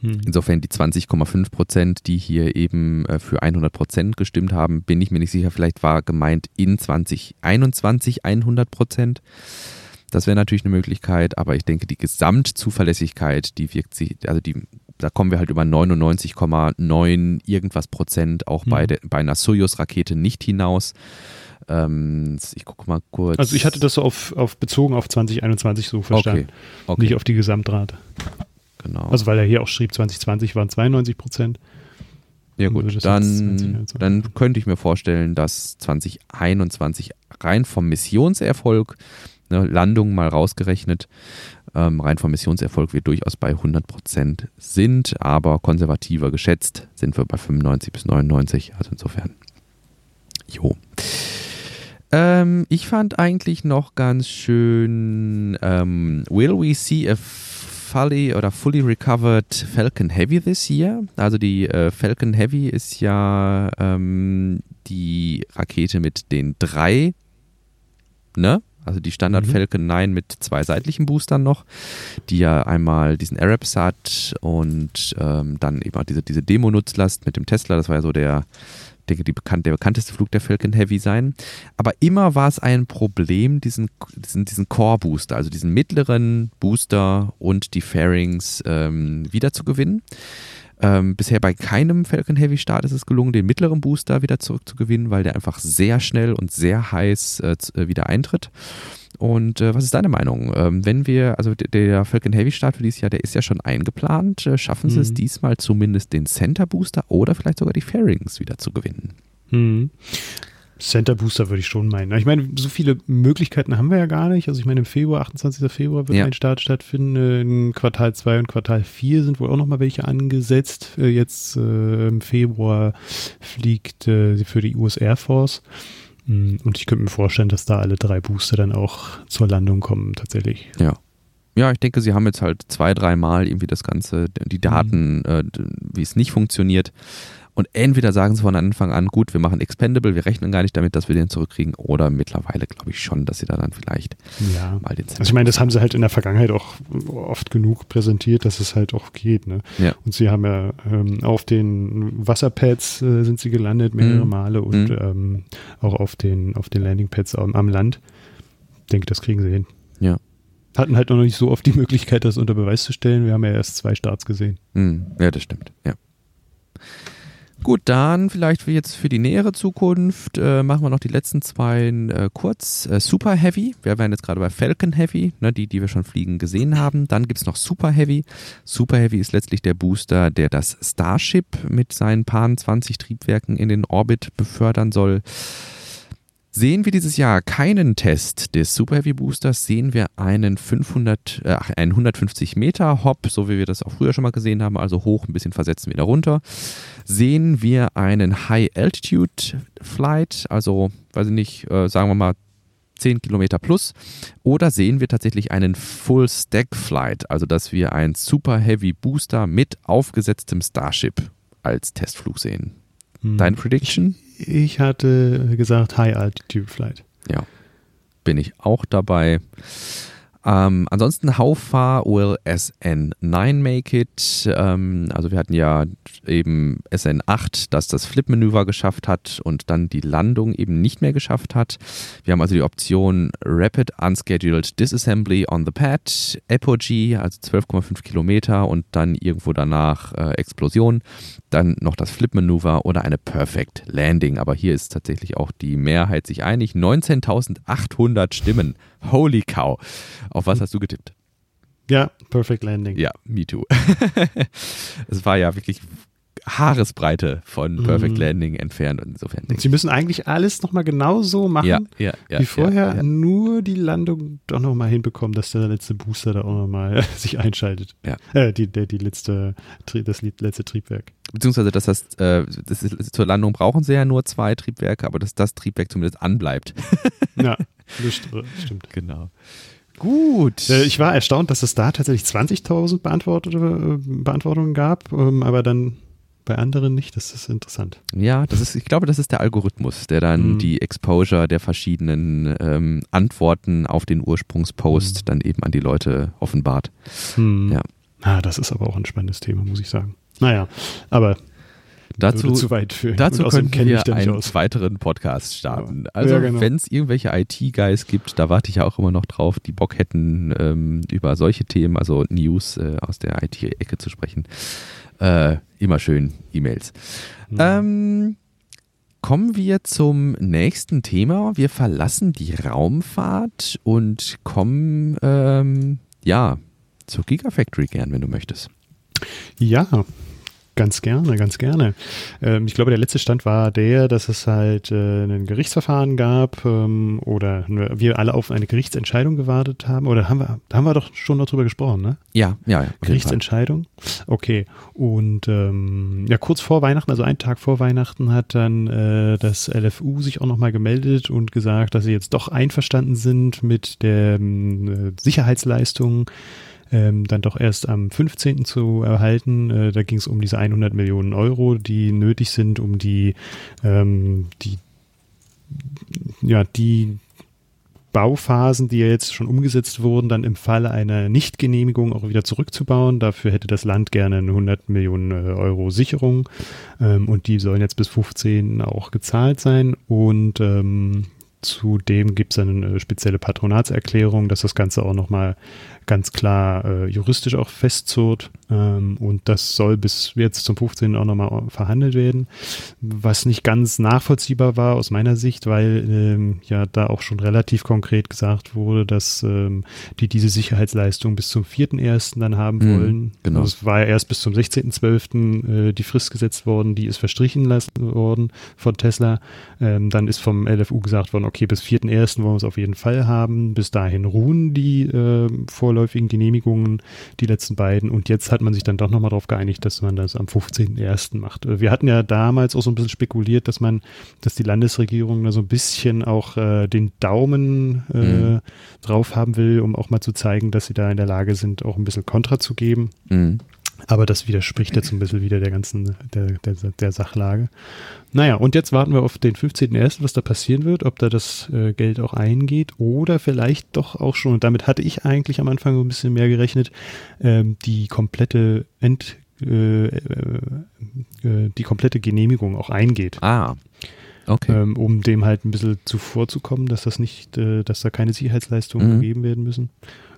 Hm. Insofern die 20,5 Prozent, die hier eben äh, für 100 Prozent gestimmt haben, bin ich mir nicht sicher. Vielleicht war gemeint in 2021 100 Prozent. Das wäre natürlich eine Möglichkeit, aber ich denke, die Gesamtzuverlässigkeit, die wirkt sich, also die, da kommen wir halt über 99,9 irgendwas Prozent auch hm. bei, de, bei einer Soyuz-Rakete nicht hinaus. Ähm, ich gucke mal kurz. Also ich hatte das so auf, auf bezogen auf 2021 so verstanden. Okay. Okay. Nicht auf die Gesamtrate. Genau. Also weil er hier auch schrieb, 2020 waren 92 Prozent. Ja gut, dann, dann könnte ich mir vorstellen, dass 2021 rein vom Missionserfolg, ne, Landung mal rausgerechnet, ähm, rein vom Missionserfolg wir durchaus bei 100 Prozent sind, aber konservativer geschätzt sind wir bei 95 bis 99, also insofern. Jo. Ähm, ich fand eigentlich noch ganz schön ähm, Will we see a fully oder fully recovered Falcon Heavy this year? Also die äh, Falcon Heavy ist ja ähm, die Rakete mit den drei, ne? Also die Standard mhm. Falcon 9 mit zwei seitlichen Boostern noch, die ja einmal diesen Arabs hat und ähm, dann eben auch diese, diese Demo-Nutzlast mit dem Tesla, das war ja so der denke, die bekannt, der bekannteste Flug der Falcon Heavy sein. Aber immer war es ein Problem, diesen, diesen, diesen Core-Booster, also diesen mittleren Booster und die Fairings ähm, wiederzugewinnen. Ähm, bisher bei keinem Falcon Heavy Start ist es gelungen, den mittleren Booster wieder zurückzugewinnen, weil der einfach sehr schnell und sehr heiß äh, äh wieder eintritt. Und äh, was ist deine Meinung? Ähm, wenn wir, also der Falcon Heavy Start für dieses Jahr, der ist ja schon eingeplant. Äh, schaffen sie mhm. es diesmal zumindest den Center Booster oder vielleicht sogar die Fairings wieder zu gewinnen? Mhm. Center Booster würde ich schon meinen. Ich meine, so viele Möglichkeiten haben wir ja gar nicht. Also ich meine, im Februar, 28. Februar wird ja. ein Start stattfinden. In Quartal 2 und Quartal 4 sind wohl auch nochmal welche angesetzt. Äh, jetzt äh, im Februar fliegt äh, für die US Air Force. Mm, und ich könnte mir vorstellen, dass da alle drei Booster dann auch zur Landung kommen, tatsächlich. Ja. Ja, ich denke, sie haben jetzt halt zwei, dreimal irgendwie das Ganze, die Daten, mhm. äh, wie es nicht funktioniert. Und entweder sagen sie von Anfang an, gut, wir machen Expendable, wir rechnen gar nicht damit, dass wir den zurückkriegen, oder mittlerweile glaube ich schon, dass sie da dann vielleicht ja. mal den Center Also ich meine, das haben sie halt in der Vergangenheit auch oft genug präsentiert, dass es halt auch geht. Ne? Ja. Und sie haben ja ähm, auf den Wasserpads äh, sind sie gelandet mehrere mhm. Male und mhm. ähm, auch auf den, auf den Landingpads am, am Land. Ich denke, das kriegen sie hin. Ja hatten halt noch nicht so oft die Möglichkeit, das unter Beweis zu stellen. Wir haben ja erst zwei Starts gesehen. Hm, ja, das stimmt, ja. Gut, dann vielleicht jetzt für die nähere Zukunft äh, machen wir noch die letzten zwei äh, kurz. Äh, Super Heavy, wir waren jetzt gerade bei Falcon Heavy, ne, die, die wir schon fliegen gesehen haben. Dann gibt es noch Super Heavy. Super Heavy ist letztlich der Booster, der das Starship mit seinen paar 20 Triebwerken in den Orbit befördern soll. Sehen wir dieses Jahr keinen Test des Super Heavy Boosters, sehen wir einen 500, äh, einen 150 Meter Hop, so wie wir das auch früher schon mal gesehen haben, also hoch, ein bisschen versetzen, wieder runter. Sehen wir einen High Altitude Flight, also, weiß ich nicht, äh, sagen wir mal 10 Kilometer plus, oder sehen wir tatsächlich einen Full Stack Flight, also dass wir einen Super Heavy Booster mit aufgesetztem Starship als Testflug sehen. Hm. Deine Prediction? Ich hatte gesagt High Altitude Flight. Ja, bin ich auch dabei. Ähm, ansonsten, how far will SN9 make it? Ähm, also wir hatten ja eben SN8, das das Flip-Manöver geschafft hat und dann die Landung eben nicht mehr geschafft hat. Wir haben also die Option Rapid Unscheduled Disassembly on the Pad, Apogee, also 12,5 Kilometer und dann irgendwo danach äh, Explosion. Dann noch das Flip-Manöver oder eine Perfect Landing. Aber hier ist tatsächlich auch die Mehrheit sich einig. 19.800 Stimmen. Holy cow. Auf was hast du getippt? Ja, Perfect Landing. Ja, me too. es war ja wirklich Haaresbreite von Perfect mm. Landing entfernt. Und insofern und sie müssen eigentlich alles nochmal genau so machen, ja, ja, ja, wie vorher, nur die Landung doch nochmal hinbekommen, dass der letzte Booster da auch nochmal sich einschaltet. Ja. Äh, die, der, die letzte, das letzte Triebwerk. Beziehungsweise, dass das, äh, das ist, zur Landung brauchen sie ja nur zwei Triebwerke, aber dass das Triebwerk zumindest anbleibt. ja, das stimmt. Genau. Gut. Äh, ich war erstaunt, dass es da tatsächlich 20.000 äh, Beantwortungen gab, ähm, aber dann bei anderen nicht. Das ist interessant. Ja, das ist, ich glaube, das ist der Algorithmus, der dann mhm. die Exposure der verschiedenen ähm, Antworten auf den Ursprungspost mhm. dann eben an die Leute offenbart. Mhm. Ja. Ah, das ist aber auch ein spannendes Thema, muss ich sagen. Naja, aber Dazu, zu weit führen. dazu können wir einen weiteren Podcast starten. Also ja, genau. wenn es irgendwelche IT-Guys gibt, da warte ich ja auch immer noch drauf, die Bock hätten, ähm, über solche Themen, also News äh, aus der IT-Ecke zu sprechen. Äh, immer schön E-Mails. Mhm. Ähm, kommen wir zum nächsten Thema. Wir verlassen die Raumfahrt und kommen ähm, ja zur Gigafactory gern, wenn du möchtest. Ja, Ganz gerne, ganz gerne. Ähm, ich glaube, der letzte Stand war der, dass es halt äh, ein Gerichtsverfahren gab ähm, oder wir alle auf eine Gerichtsentscheidung gewartet haben. Oder haben wir, da haben wir doch schon darüber gesprochen, ne? Ja, ja. ja Gerichtsentscheidung. Okay. Und ähm, ja, kurz vor Weihnachten, also einen Tag vor Weihnachten, hat dann äh, das LFU sich auch nochmal gemeldet und gesagt, dass sie jetzt doch einverstanden sind mit der äh, Sicherheitsleistung ähm, dann doch erst am 15. zu erhalten. Äh, da ging es um diese 100 Millionen Euro, die nötig sind, um die, ähm, die, ja, die Bauphasen, die ja jetzt schon umgesetzt wurden, dann im Falle einer Nichtgenehmigung auch wieder zurückzubauen. Dafür hätte das Land gerne eine 100 Millionen äh, Euro Sicherung ähm, und die sollen jetzt bis 15 auch gezahlt sein und ähm, Zudem gibt es eine spezielle Patronatserklärung, dass das Ganze auch nochmal ganz klar äh, juristisch auch festzurrt. Ähm, und das soll bis jetzt zum 15. auch nochmal verhandelt werden. Was nicht ganz nachvollziehbar war aus meiner Sicht, weil ähm, ja da auch schon relativ konkret gesagt wurde, dass ähm, die diese Sicherheitsleistung bis zum 4.1. dann haben mhm, wollen. Genau. Also es war ja erst bis zum 16.12. Äh, die Frist gesetzt worden, die ist verstrichen lassen worden von Tesla. Ähm, dann ist vom LFU gesagt worden, okay, bis 4.1. wollen wir es auf jeden Fall haben. Bis dahin ruhen die äh, vorläufigen Genehmigungen, die letzten beiden. Und jetzt hat man sich dann doch nochmal darauf geeinigt, dass man das am 15.1. macht. Äh, wir hatten ja damals auch so ein bisschen spekuliert, dass man, dass die Landesregierung da so ein bisschen auch äh, den Daumen äh, mhm. drauf haben will, um auch mal zu zeigen, dass sie da in der Lage sind, auch ein bisschen Kontra zu geben. Mhm. Aber das widerspricht jetzt ein bisschen wieder der ganzen, der, der, der Sachlage. Naja, und jetzt warten wir auf den 15.01., was da passieren wird, ob da das äh, Geld auch eingeht oder vielleicht doch auch schon, und damit hatte ich eigentlich am Anfang ein bisschen mehr gerechnet, ähm, die komplette End, äh, äh, äh, die komplette Genehmigung auch eingeht. Ah. Okay. Ähm, um dem halt ein bisschen zuvorzukommen, dass das nicht, äh, dass da keine Sicherheitsleistungen Mhm. gegeben werden müssen.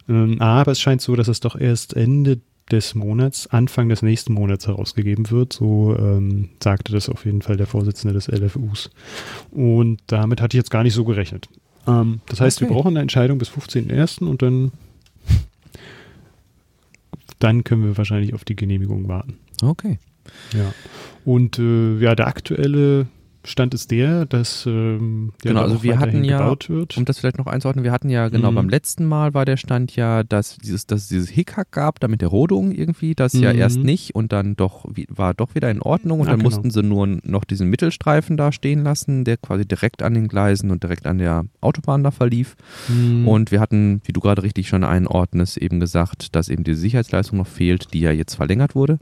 Ähm, aber es scheint so, dass es doch erst Ende des Monats, Anfang des nächsten Monats herausgegeben wird. So ähm, sagte das auf jeden Fall der Vorsitzende des LFUs. Und damit hatte ich jetzt gar nicht so gerechnet. Ähm, das heißt, wir Okay. brauchen eine Entscheidung bis 15.01. und dann, dann können wir wahrscheinlich auf die Genehmigung warten. Okay. Ja. Und äh, ja, der aktuelle Stand ist der, dass ähm, ja, Genau, also wir hatten ja- gebaut wird. Um das vielleicht noch einzuordnen, wir hatten ja genau Mhm. beim letzten Mal war der Stand ja, dass, dieses, dass es dieses Hickhack gab, da mit der Rodung irgendwie, das ja Mhm. erst nicht und dann doch war doch wieder in Ordnung und Ah, dann genau. mussten sie nur noch diesen Mittelstreifen da stehen lassen, der quasi direkt an den Gleisen und direkt an der Autobahn da verlief. Mhm. Und wir hatten, wie du gerade richtig schon einordnest, eben gesagt, dass eben diese Sicherheitsleistung noch fehlt, die ja jetzt verlängert wurde.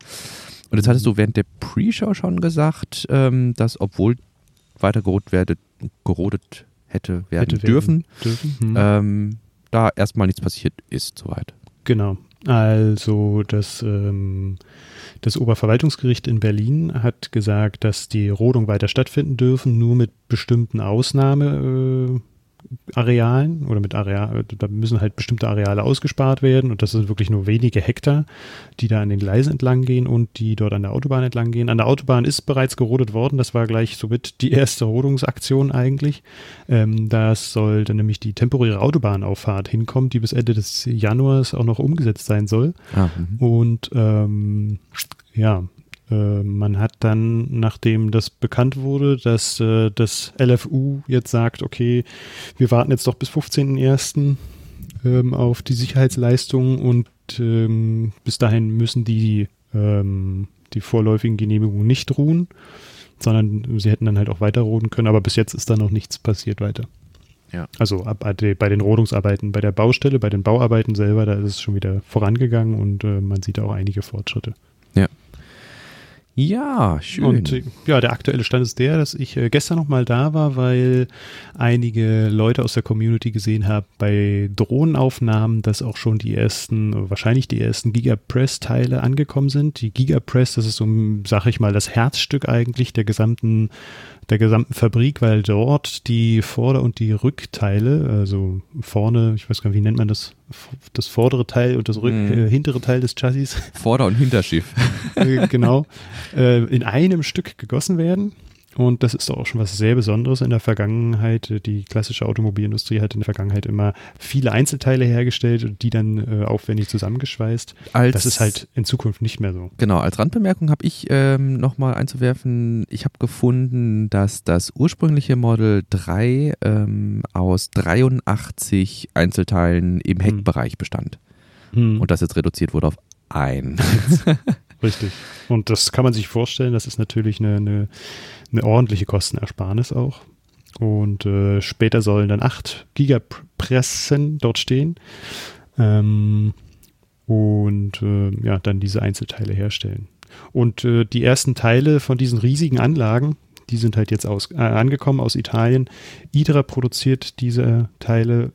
Und jetzt hattest du während der Pre-Show schon gesagt, ähm, dass obwohl weiter gerodet, werde, gerodet hätte werden Hätte dürfen, dürfen. Mhm. ähm, da erstmal nichts passiert ist soweit. Genau. Also das, ähm, das Oberverwaltungsgericht in Berlin hat gesagt, dass die Rodung weiter stattfinden dürfen, nur mit bestimmten Ausnahmearealen äh, Arealen oder mit Areal, da müssen halt bestimmte Areale ausgespart werden und das sind wirklich nur wenige Hektar, die da an den Gleisen entlang gehen und die dort an der Autobahn entlang gehen. An der Autobahn ist bereits gerodet worden, das war gleich somit die erste Rodungsaktion eigentlich. Ähm, das soll dann nämlich die temporäre Autobahnauffahrt hinkommen, die bis Ende des Januars auch noch umgesetzt sein soll. Ah, mhm. Und ähm, ja, man hat dann, nachdem das bekannt wurde, dass äh, das LFU jetzt sagt, okay, wir warten jetzt doch bis 15.01. Ähm, auf die Sicherheitsleistungen und ähm, bis dahin müssen die, ähm, die vorläufigen Genehmigungen nicht ruhen, sondern sie hätten dann halt auch weiter roden können, aber bis jetzt ist da noch nichts passiert weiter. Ja. Also ab, bei den- bei den Rodungsarbeiten, bei der Baustelle, bei den Bauarbeiten selber, da ist es schon wieder vorangegangen und äh, man sieht auch einige Fortschritte. Ja, schön. Und äh, ja, der aktuelle Stand ist der, dass ich äh, gestern noch mal da war, weil einige Leute aus der Community gesehen haben bei Drohnenaufnahmen, dass auch schon die ersten, wahrscheinlich die ersten Gigapress-Teile angekommen sind. Die Gigapress, das ist so, sag ich mal, das Herzstück eigentlich der gesamten der gesamten Fabrik, weil dort die Vorder- und die Rückteile, also vorne, ich weiß gar nicht, wie nennt man das, das vordere Teil und das Rück, Mhm. äh, hintere Teil des Chassis, Vorder- und Hinterschiff. äh, genau, äh, in einem Stück gegossen werden. Und das ist doch auch schon was sehr Besonderes in der Vergangenheit. Die klassische Automobilindustrie hat in der Vergangenheit immer viele Einzelteile hergestellt und die dann äh, aufwendig zusammengeschweißt. Als, Das ist halt in Zukunft nicht mehr so. Genau, als Randbemerkung habe ich ähm, nochmal einzuwerfen, ich habe gefunden, dass das ursprüngliche Model 3 ähm, aus 83 Einzelteilen im Hm. Heckbereich bestand Hm. und das jetzt reduziert wurde auf ein. Richtig. Und das kann man sich vorstellen, das ist natürlich eine, eine, eine ordentliche Kostenersparnis auch. Und äh, später sollen dann acht Gigapressen dort stehen ähm, und äh, ja, dann diese Einzelteile herstellen. Und äh, die ersten Teile von diesen riesigen Anlagen, die sind halt jetzt aus, äh, angekommen aus Italien. ITRA produziert diese Teile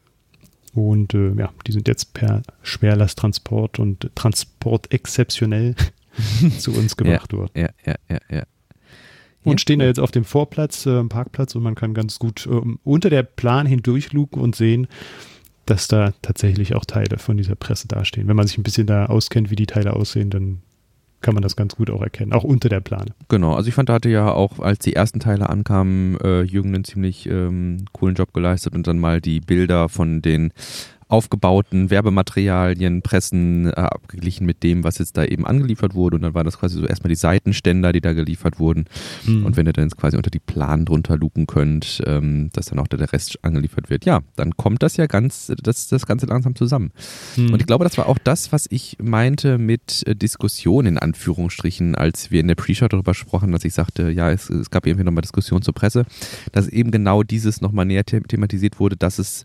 und äh, ja, die sind jetzt per Schwerlasttransport und Transport exzeptionell zu uns gebracht worden. ja, ja, ja, ja. Und Ja. stehen da jetzt auf dem Vorplatz, äh, Parkplatz und man kann ganz gut ähm, unter der Plan hindurch luken und sehen, dass da tatsächlich auch Teile von dieser Presse dastehen. Wenn man sich ein bisschen da auskennt, wie die Teile aussehen, dann kann man das ganz gut auch erkennen, auch unter der Plane. Genau, also ich fand, da hatte ja auch, als die ersten Teile ankamen, äh, Jürgen einen ziemlich ähm, coolen Job geleistet und dann mal die Bilder von den aufgebauten Werbematerialien, Pressen äh, abgeglichen mit dem, was jetzt da eben angeliefert wurde. Und dann war das quasi so erstmal die Seitenständer, die da geliefert wurden. Mhm. Und wenn ihr dann jetzt quasi unter die Planen drunter luken könnt, ähm, dass dann auch der Rest angeliefert wird, ja, dann kommt das ja ganz, das, das Ganze langsam zusammen. Mhm. Und ich glaube, das war auch das, was ich meinte mit äh, Diskussion in Anführungsstrichen, als wir in der Pre-Show darüber sprachen, dass ich sagte, ja, es, es gab irgendwie nochmal Diskussion zur Presse, dass eben genau dieses nochmal näher the thematisiert wurde, dass es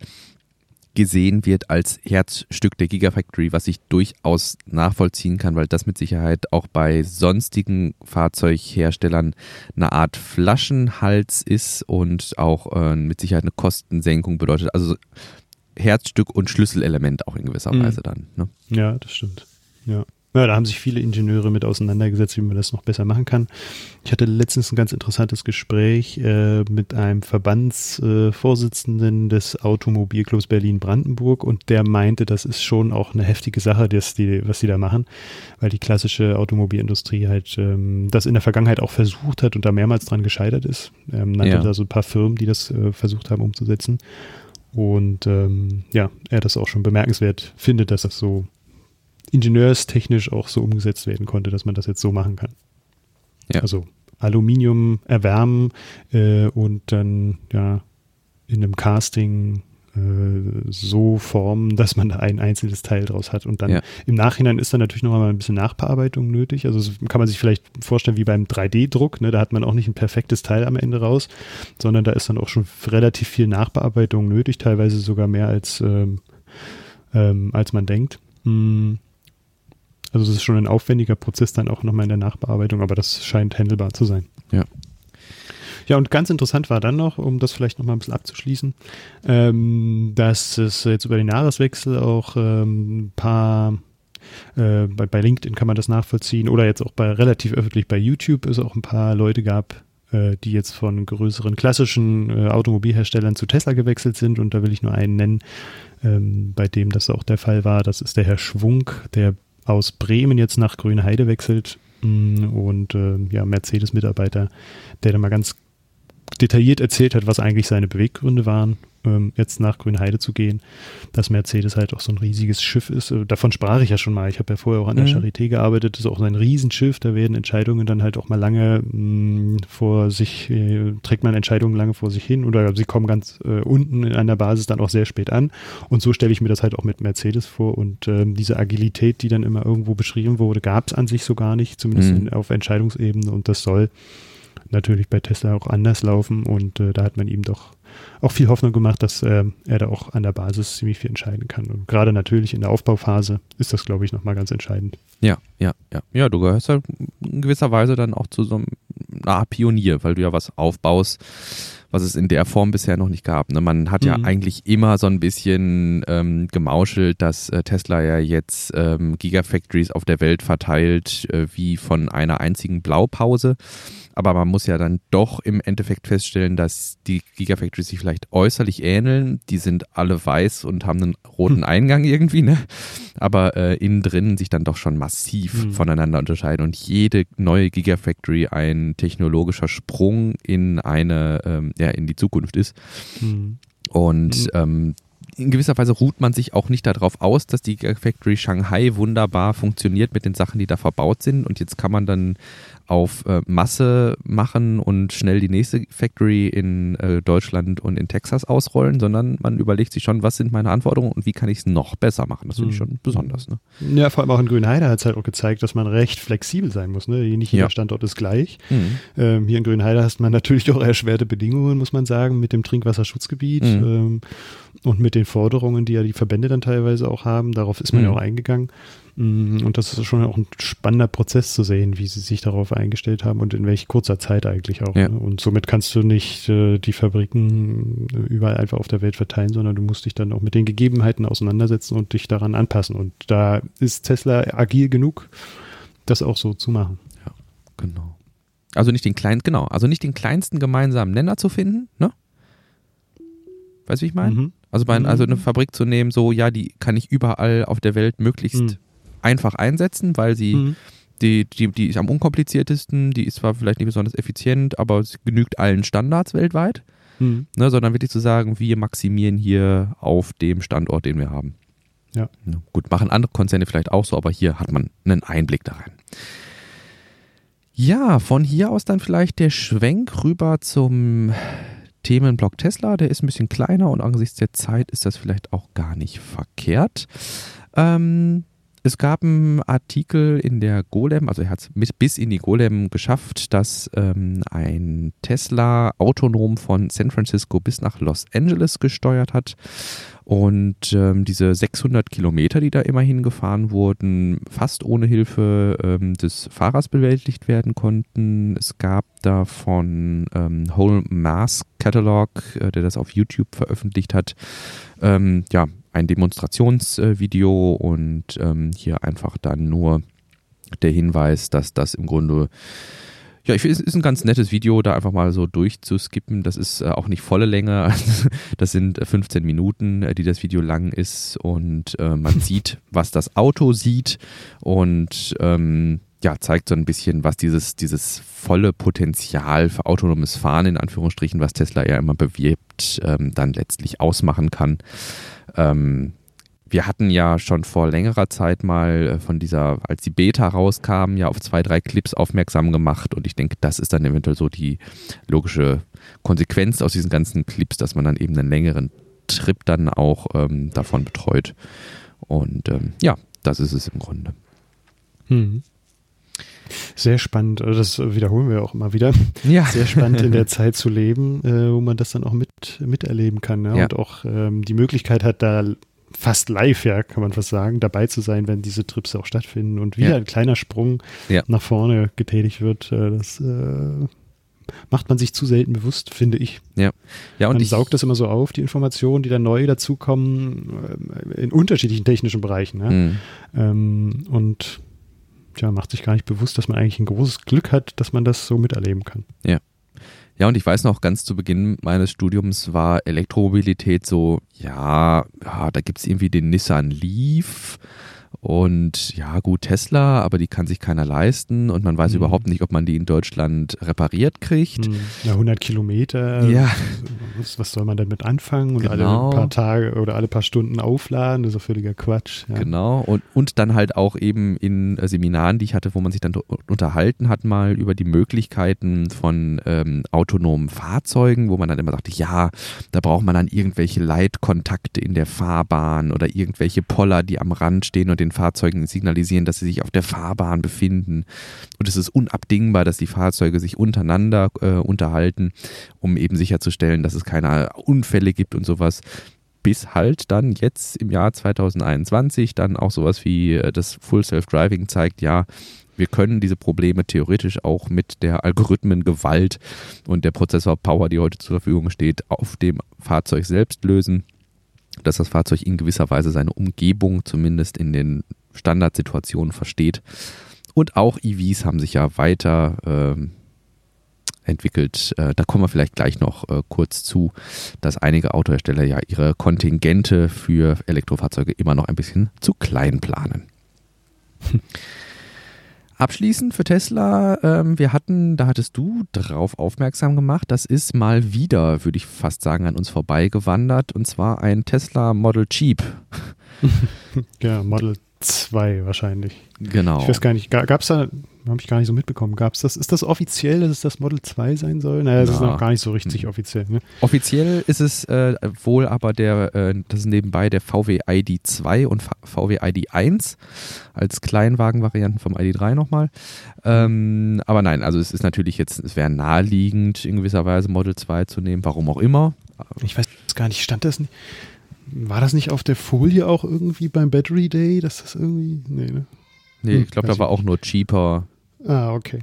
gesehen wird als Herzstück der Gigafactory, was ich durchaus nachvollziehen kann, weil das mit Sicherheit auch bei sonstigen Fahrzeugherstellern eine Art Flaschenhals ist und auch äh, mit Sicherheit eine Kostensenkung bedeutet. Also Herzstück und Schlüsselelement auch in gewisser mhm. Weise dann. Ne? Ja, das stimmt. Ja. Ja, da haben sich viele Ingenieure mit auseinandergesetzt, wie man das noch besser machen kann. Ich hatte letztens ein ganz interessantes Gespräch äh, mit einem Verbandsvorsitzenden äh, des Automobilclubs Berlin-Brandenburg und der meinte, das ist schon auch eine heftige Sache, das die, was die da machen, weil die klassische Automobilindustrie halt ähm, das in der Vergangenheit auch versucht hat und da mehrmals dran gescheitert ist. Ähm, nannte ja. da so ein paar Firmen, die das äh, versucht haben umzusetzen. Und ähm, ja, er das auch schon bemerkenswert findet, dass das so ingenieurstechnisch auch so umgesetzt werden konnte, dass man das jetzt so machen kann. Ja. Also Aluminium erwärmen äh, und dann ja in einem Casting äh, so formen, dass man da ein einzelnes Teil draus hat. Und dann ja. im Nachhinein ist dann natürlich noch mal ein bisschen Nachbearbeitung nötig. Also kann man sich vielleicht vorstellen wie beim 3D-Druck. Ne? Da hat man auch nicht ein perfektes Teil am Ende raus, sondern da ist dann auch schon relativ viel Nachbearbeitung nötig, teilweise sogar mehr als, ähm, ähm, als man denkt. Hm. Also es ist schon ein aufwendiger Prozess dann auch nochmal in der Nachbearbeitung, aber das scheint handelbar zu sein. Ja. Ja, und ganz interessant war dann noch, um das vielleicht nochmal ein bisschen abzuschließen, ähm, dass es jetzt über den Jahreswechsel auch ähm, ein paar äh, bei, bei LinkedIn kann man das nachvollziehen oder jetzt auch bei relativ öffentlich bei YouTube es auch ein paar Leute gab, äh, die jetzt von größeren klassischen äh, Automobilherstellern zu Tesla gewechselt sind und da will ich nur einen nennen, ähm, bei dem das auch der Fall war. Das ist der Herr Schwung, der aus Bremen jetzt nach Grünheide wechselt mm, und äh, ja, Mercedes-Mitarbeiter, der da mal ganz detailliert erzählt hat, was eigentlich seine Beweggründe waren, ähm, jetzt nach Grünheide zu gehen, dass Mercedes halt auch so ein riesiges Schiff ist. Äh, davon sprach ich ja schon mal. Ich habe ja vorher auch an der mhm. Charité gearbeitet. Das ist auch so ein Riesenschiff. Da werden Entscheidungen dann halt auch mal lange mh, mm, vor sich, äh, trägt man Entscheidungen lange vor sich hin oder sie kommen ganz äh, unten an der Basis dann auch sehr spät an. Und so stelle ich mir das halt auch mit Mercedes vor. Und ähm, diese Agilität, die dann immer irgendwo beschrieben wurde, gab es an sich so gar nicht, zumindest mhm. in, auf Entscheidungsebene. Und das soll natürlich bei Tesla auch anders laufen und äh, da hat man ihm doch auch viel Hoffnung gemacht, dass äh, er da auch an der Basis ziemlich viel entscheiden kann. Und gerade natürlich in der Aufbauphase ist das, glaube ich, nochmal ganz entscheidend. Ja, ja, ja. Ja, du gehörst halt in gewisser Weise dann auch zu so einem na, Pionier, weil du ja was aufbaust, was es in der Form bisher noch nicht gab. Ne? Man hat mhm. ja eigentlich immer so ein bisschen ähm, gemauschelt, dass äh, Tesla ja jetzt ähm, Gigafactories auf der Welt verteilt, äh, wie von einer einzigen Blaupause. Aber man muss ja dann doch im Endeffekt feststellen, dass die Gigafactories sich vielleicht äußerlich ähneln. Die sind alle weiß und haben einen roten hm. Eingang irgendwie, ne? Aber äh, innen drin sich dann doch schon massiv hm. voneinander unterscheiden und jede neue Gigafactory ein technologischer Sprung in eine, ähm, ja, in die Zukunft ist. Hm. Und hm. ähm, in gewisser Weise ruht man sich auch nicht darauf aus, dass die Gigafactory Shanghai wunderbar funktioniert mit den Sachen, die da verbaut sind. Und jetzt kann man dann auf äh, Masse machen und schnell die nächste Factory in äh, Deutschland und in Texas ausrollen, sondern man überlegt sich schon, was sind meine Anforderungen und wie kann ich es noch besser machen. Das finde ich mhm. schon besonders. Ne? Ja, vor allem auch in Grünheide hat es halt auch gezeigt, dass man recht flexibel sein muss. Ne? Nicht jeder ja. Standort ist gleich. Mhm. Ähm, hier in Grünheide hast man natürlich auch erschwerte Bedingungen, muss man sagen, mit dem Trinkwasserschutzgebiet mhm. ähm, und mit den Forderungen, die ja die Verbände dann teilweise auch haben. Darauf ist man ja mhm. auch eingegangen. Mm, und das ist schon auch ein spannender Prozess zu sehen, wie sie sich darauf eingestellt haben und in welch kurzer Zeit eigentlich auch. Ja. Ne? Und somit kannst du nicht äh, die Fabriken überall einfach auf der Welt verteilen, sondern du musst dich dann auch mit den Gegebenheiten auseinandersetzen und dich daran anpassen. Und da ist Tesla agil genug, das auch so zu machen. Ja, genau. Also nicht den kleinen, genau, also nicht den kleinsten gemeinsamen Nenner zu finden, ne? Weißt du, wie ich meine? Mhm. Also, bei, also eine Fabrik zu nehmen, so, ja, die kann ich überall auf der Welt möglichst mhm einfach einsetzen, weil sie mhm. die, die, die ist am unkompliziertesten, die ist zwar vielleicht nicht besonders effizient, aber es genügt allen Standards weltweit. Mhm. Ne, sondern wirklich zu sagen, wir maximieren hier auf dem Standort, den wir haben. Ja. ja. Gut, machen andere Konzerne vielleicht auch so, aber hier hat man einen Einblick da rein. Ja, von hier aus dann vielleicht der Schwenk rüber zum Themenblock Tesla. Der ist ein bisschen kleiner und angesichts der Zeit ist das vielleicht auch gar nicht verkehrt. Ähm, es gab einen Artikel in der Golem, also er hat es bis in die Golem geschafft, dass ähm, ein Tesla autonom von San Francisco bis nach Los Angeles gesteuert hat. Und ähm, diese 600 Kilometer, die da immerhin gefahren wurden, fast ohne Hilfe ähm, des Fahrers bewältigt werden konnten. Es gab da von ähm, Whole Mass Catalog, äh, der das auf YouTube veröffentlicht hat, ähm, ja, ein Demonstrationsvideo und ähm, hier einfach dann nur der Hinweis, dass das im Grunde ja, ich finde, es ist ein ganz nettes Video, da einfach mal so durchzuskippen. Das ist äh, auch nicht volle Länge. Das sind 15 äh, Minuten, äh, die das Video lang ist. Und äh, man sieht, was das Auto sieht. Und ähm, ja, zeigt so ein bisschen, was dieses, dieses volle Potenzial für autonomes Fahren, in Anführungsstrichen, was Tesla ja immer bewirbt, ähm, dann letztlich ausmachen kann. Ähm, wir hatten ja schon vor längerer Zeit mal äh, von dieser, als die Beta rauskam, ja auf zwei, drei Clips aufmerksam gemacht und ich denke, das ist dann eventuell so die logische Konsequenz aus diesen ganzen Clips, dass man dann eben einen längeren Trip dann auch ähm, davon betreut. Und ähm, ja, das ist es im Grunde. Hm. Sehr spannend, also das wiederholen wir auch immer wieder. Ja. Sehr spannend in der Zeit zu leben, äh, wo man das dann auch mit, miterleben kann ne? ja. und auch ähm, die Möglichkeit hat, da fast live, ja, kann man fast sagen, dabei zu sein, wenn diese Trips auch stattfinden und wieder ja. ein kleiner Sprung ja. nach vorne getätigt wird. Äh, das äh, macht man sich zu selten bewusst, finde ich. Ja. ja und man ich, saugt das immer so auf, die Informationen, die dann neu dazukommen, äh, in unterschiedlichen technischen Bereichen. Ja? Mhm. Ähm, und ja, macht sich gar nicht bewusst, dass man eigentlich ein großes Glück hat, dass man das so miterleben kann. Ja. Ja, und ich weiß noch, ganz zu Beginn meines Studiums war Elektromobilität so, ja, ja da gibt es irgendwie den Nissan Leaf und ja, gut, Tesla, aber die kann sich keiner leisten und man weiß mhm. überhaupt nicht, ob man die in Deutschland repariert kriegt. Mhm. Ja, 100 Kilometer. Ja. Was, was soll man damit anfangen? Und genau. alle paar Tage oder alle paar Stunden aufladen, das ist völliger Quatsch. Ja. Genau. Und, und dann halt auch eben in äh, Seminaren, die ich hatte, wo man sich dann unterhalten hat, mal über die Möglichkeiten von ähm, autonomen Fahrzeugen, wo man dann immer dachte, ja, da braucht man dann irgendwelche Leitkontakte in der Fahrbahn oder irgendwelche Poller, die am Rand stehen und den Fahrzeugen signalisieren, dass sie sich auf der Fahrbahn befinden. Und es ist unabdingbar, dass die Fahrzeuge sich untereinander äh, unterhalten, um eben sicherzustellen, dass es keine Unfälle gibt und sowas bis halt dann jetzt im Jahr 2021 dann auch sowas wie äh, das Full Self-Driving zeigt, ja, wir können diese Probleme theoretisch auch mit der Algorithmengewalt und der Prozessor-Power, die heute zur Verfügung steht, auf dem Fahrzeug selbst lösen dass das Fahrzeug in gewisser Weise seine Umgebung zumindest in den Standardsituationen versteht. Und auch EVs haben sich ja weiter äh, entwickelt. Äh, da kommen wir vielleicht gleich noch äh, kurz zu, dass einige Autohersteller ja ihre Kontingente für Elektrofahrzeuge immer noch ein bisschen zu klein planen. Abschließend für Tesla, ähm, wir hatten, da hattest du drauf aufmerksam gemacht, das ist mal wieder, würde ich fast sagen, an uns vorbeigewandert und zwar ein Tesla Model Cheap. ja, Model 2 wahrscheinlich. Genau. Ich weiß gar nicht, gab es da, habe ich gar nicht so mitbekommen, gab es das, ist das offiziell, dass es das Model 2 sein soll? Naja, das Na. ist noch gar nicht so richtig hm. offiziell. Ne? Offiziell ist es äh, wohl aber der, äh, das ist nebenbei der VW ID 2 und VW ID 1 als Kleinwagenvarianten vom ID 3 nochmal. Ähm, aber nein, also es ist natürlich jetzt, es wäre naheliegend in gewisser Weise Model 2 zu nehmen, warum auch immer. Ich weiß gar nicht, stand das nicht? War das nicht auf der Folie auch irgendwie beim Battery Day, dass das irgendwie. Nee, ne? Nee, hm, ich glaube, da war auch nur cheaper. Ah, okay.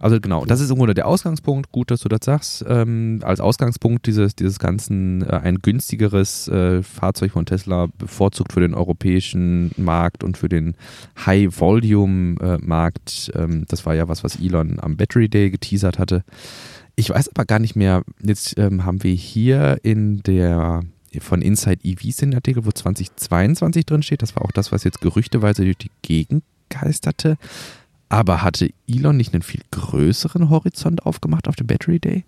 Also genau, das ist im Grunde der Ausgangspunkt. Gut, dass du das sagst. Ähm, als Ausgangspunkt dieses, dieses ganzen äh, ein günstigeres äh, Fahrzeug von Tesla bevorzugt für den europäischen Markt und für den High-Volume-Markt. Äh, ähm, das war ja was, was Elon am Battery Day geteasert hatte. Ich weiß aber gar nicht mehr. Jetzt ähm, haben wir hier in der von Inside EVs den Artikel, wo 2022 drin steht. Das war auch das, was jetzt gerüchteweise durch die Gegend geisterte. Aber hatte Elon nicht einen viel größeren Horizont aufgemacht auf dem Battery Day?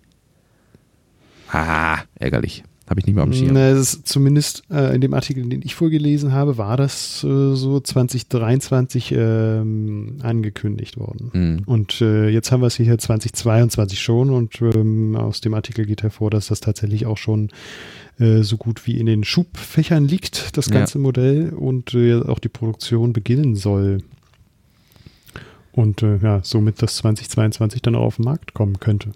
Ah, ärgerlich. Habe ich nicht mehr am Schirm. Na, es ist zumindest äh, in dem Artikel, den ich vorgelesen habe, war das äh, so 2023 ähm, angekündigt worden. Mhm. Und äh, jetzt haben wir es hier 2022 schon und ähm, aus dem Artikel geht hervor, dass das tatsächlich auch schon äh, so gut wie in den Schubfächern liegt, das Ja. ganze Modell und äh, auch die Produktion beginnen soll. Und äh, ja, somit das 2022 dann auch auf den Markt kommen könnte.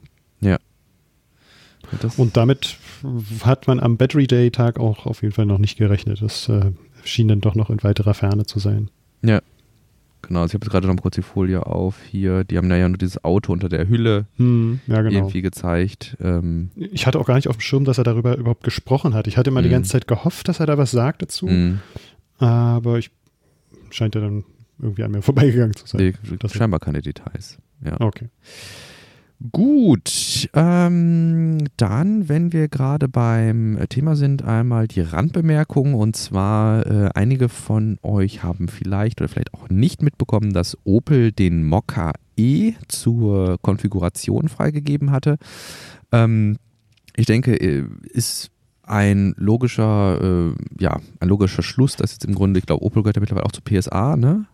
Das, Und damit hat man am Battery Day Tag auch auf jeden Fall noch nicht gerechnet. Das äh, schien dann doch noch in weiterer Ferne zu sein. genau, also ich habe jetzt gerade noch mal kurz die Folie auf hier. Die haben da ja nur dieses Auto unter der Hülle Hm, ja, genau. irgendwie gezeigt. Ähm, Ich hatte auch gar nicht auf dem Schirm, dass er darüber überhaupt gesprochen hat. Ich hatte immer die Mhm. ganze Zeit gehofft, dass er da was sagt dazu, mh. aber ich scheint er dann irgendwie an mir vorbeigegangen zu sein. Nee, Das- scheinbar keine Details. Ja. Okay. Gut, ähm, dann, wenn wir gerade beim Thema sind, einmal die Randbemerkung und zwar äh, einige von euch haben vielleicht oder vielleicht auch nicht mitbekommen, dass Opel den Mokka E zur Konfiguration freigegeben hatte. Ähm, ich denke, äh, ist ein logischer, äh, ja, ein logischer Schluss, dass jetzt im Grunde, ich glaube, Opel gehört ja mittlerweile auch zu PSA, ne?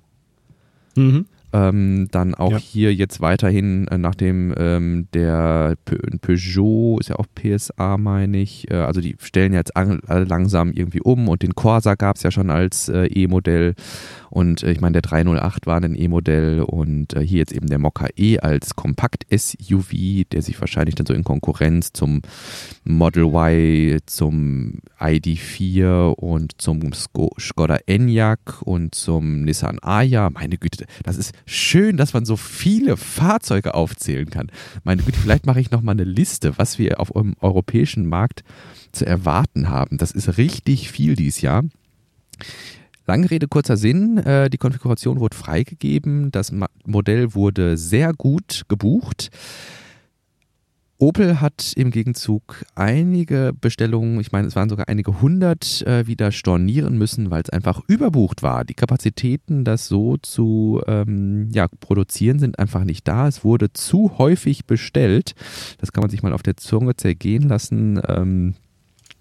Mhm. Ähm, dann auch Ja. hier jetzt weiterhin, äh, nachdem ähm, der Pe Peugeot ist ja auch PSA, meine ich, äh, also die stellen jetzt an- langsam irgendwie um und den Corsa gab es ja schon als äh, E-Modell und äh, ich meine der 308 war ein E-Modell und äh, hier jetzt eben der Mokka E als Kompakt-SUV, der sich wahrscheinlich dann so in Konkurrenz zum Model Y, zum ID4 und zum Sko Skoda Enyaq und zum Nissan Aya. Meine Güte, das ist schön, dass man so viele Fahrzeuge aufzählen kann. Meine Güte, vielleicht mache ich noch mal eine Liste, was wir auf dem europäischen Markt zu erwarten haben. Das ist richtig viel dieses Jahr. Lange Rede, kurzer Sinn. Äh, die Konfiguration wurde freigegeben. Das Modell wurde sehr gut gebucht. Opel hat im Gegenzug einige Bestellungen, ich meine, es waren sogar einige hundert, äh, wieder stornieren müssen, weil es einfach überbucht war. Die Kapazitäten, das so zu ähm, ja, produzieren, sind einfach nicht da. Es wurde zu häufig bestellt. Das kann man sich mal auf der Zunge zergehen lassen. Ähm,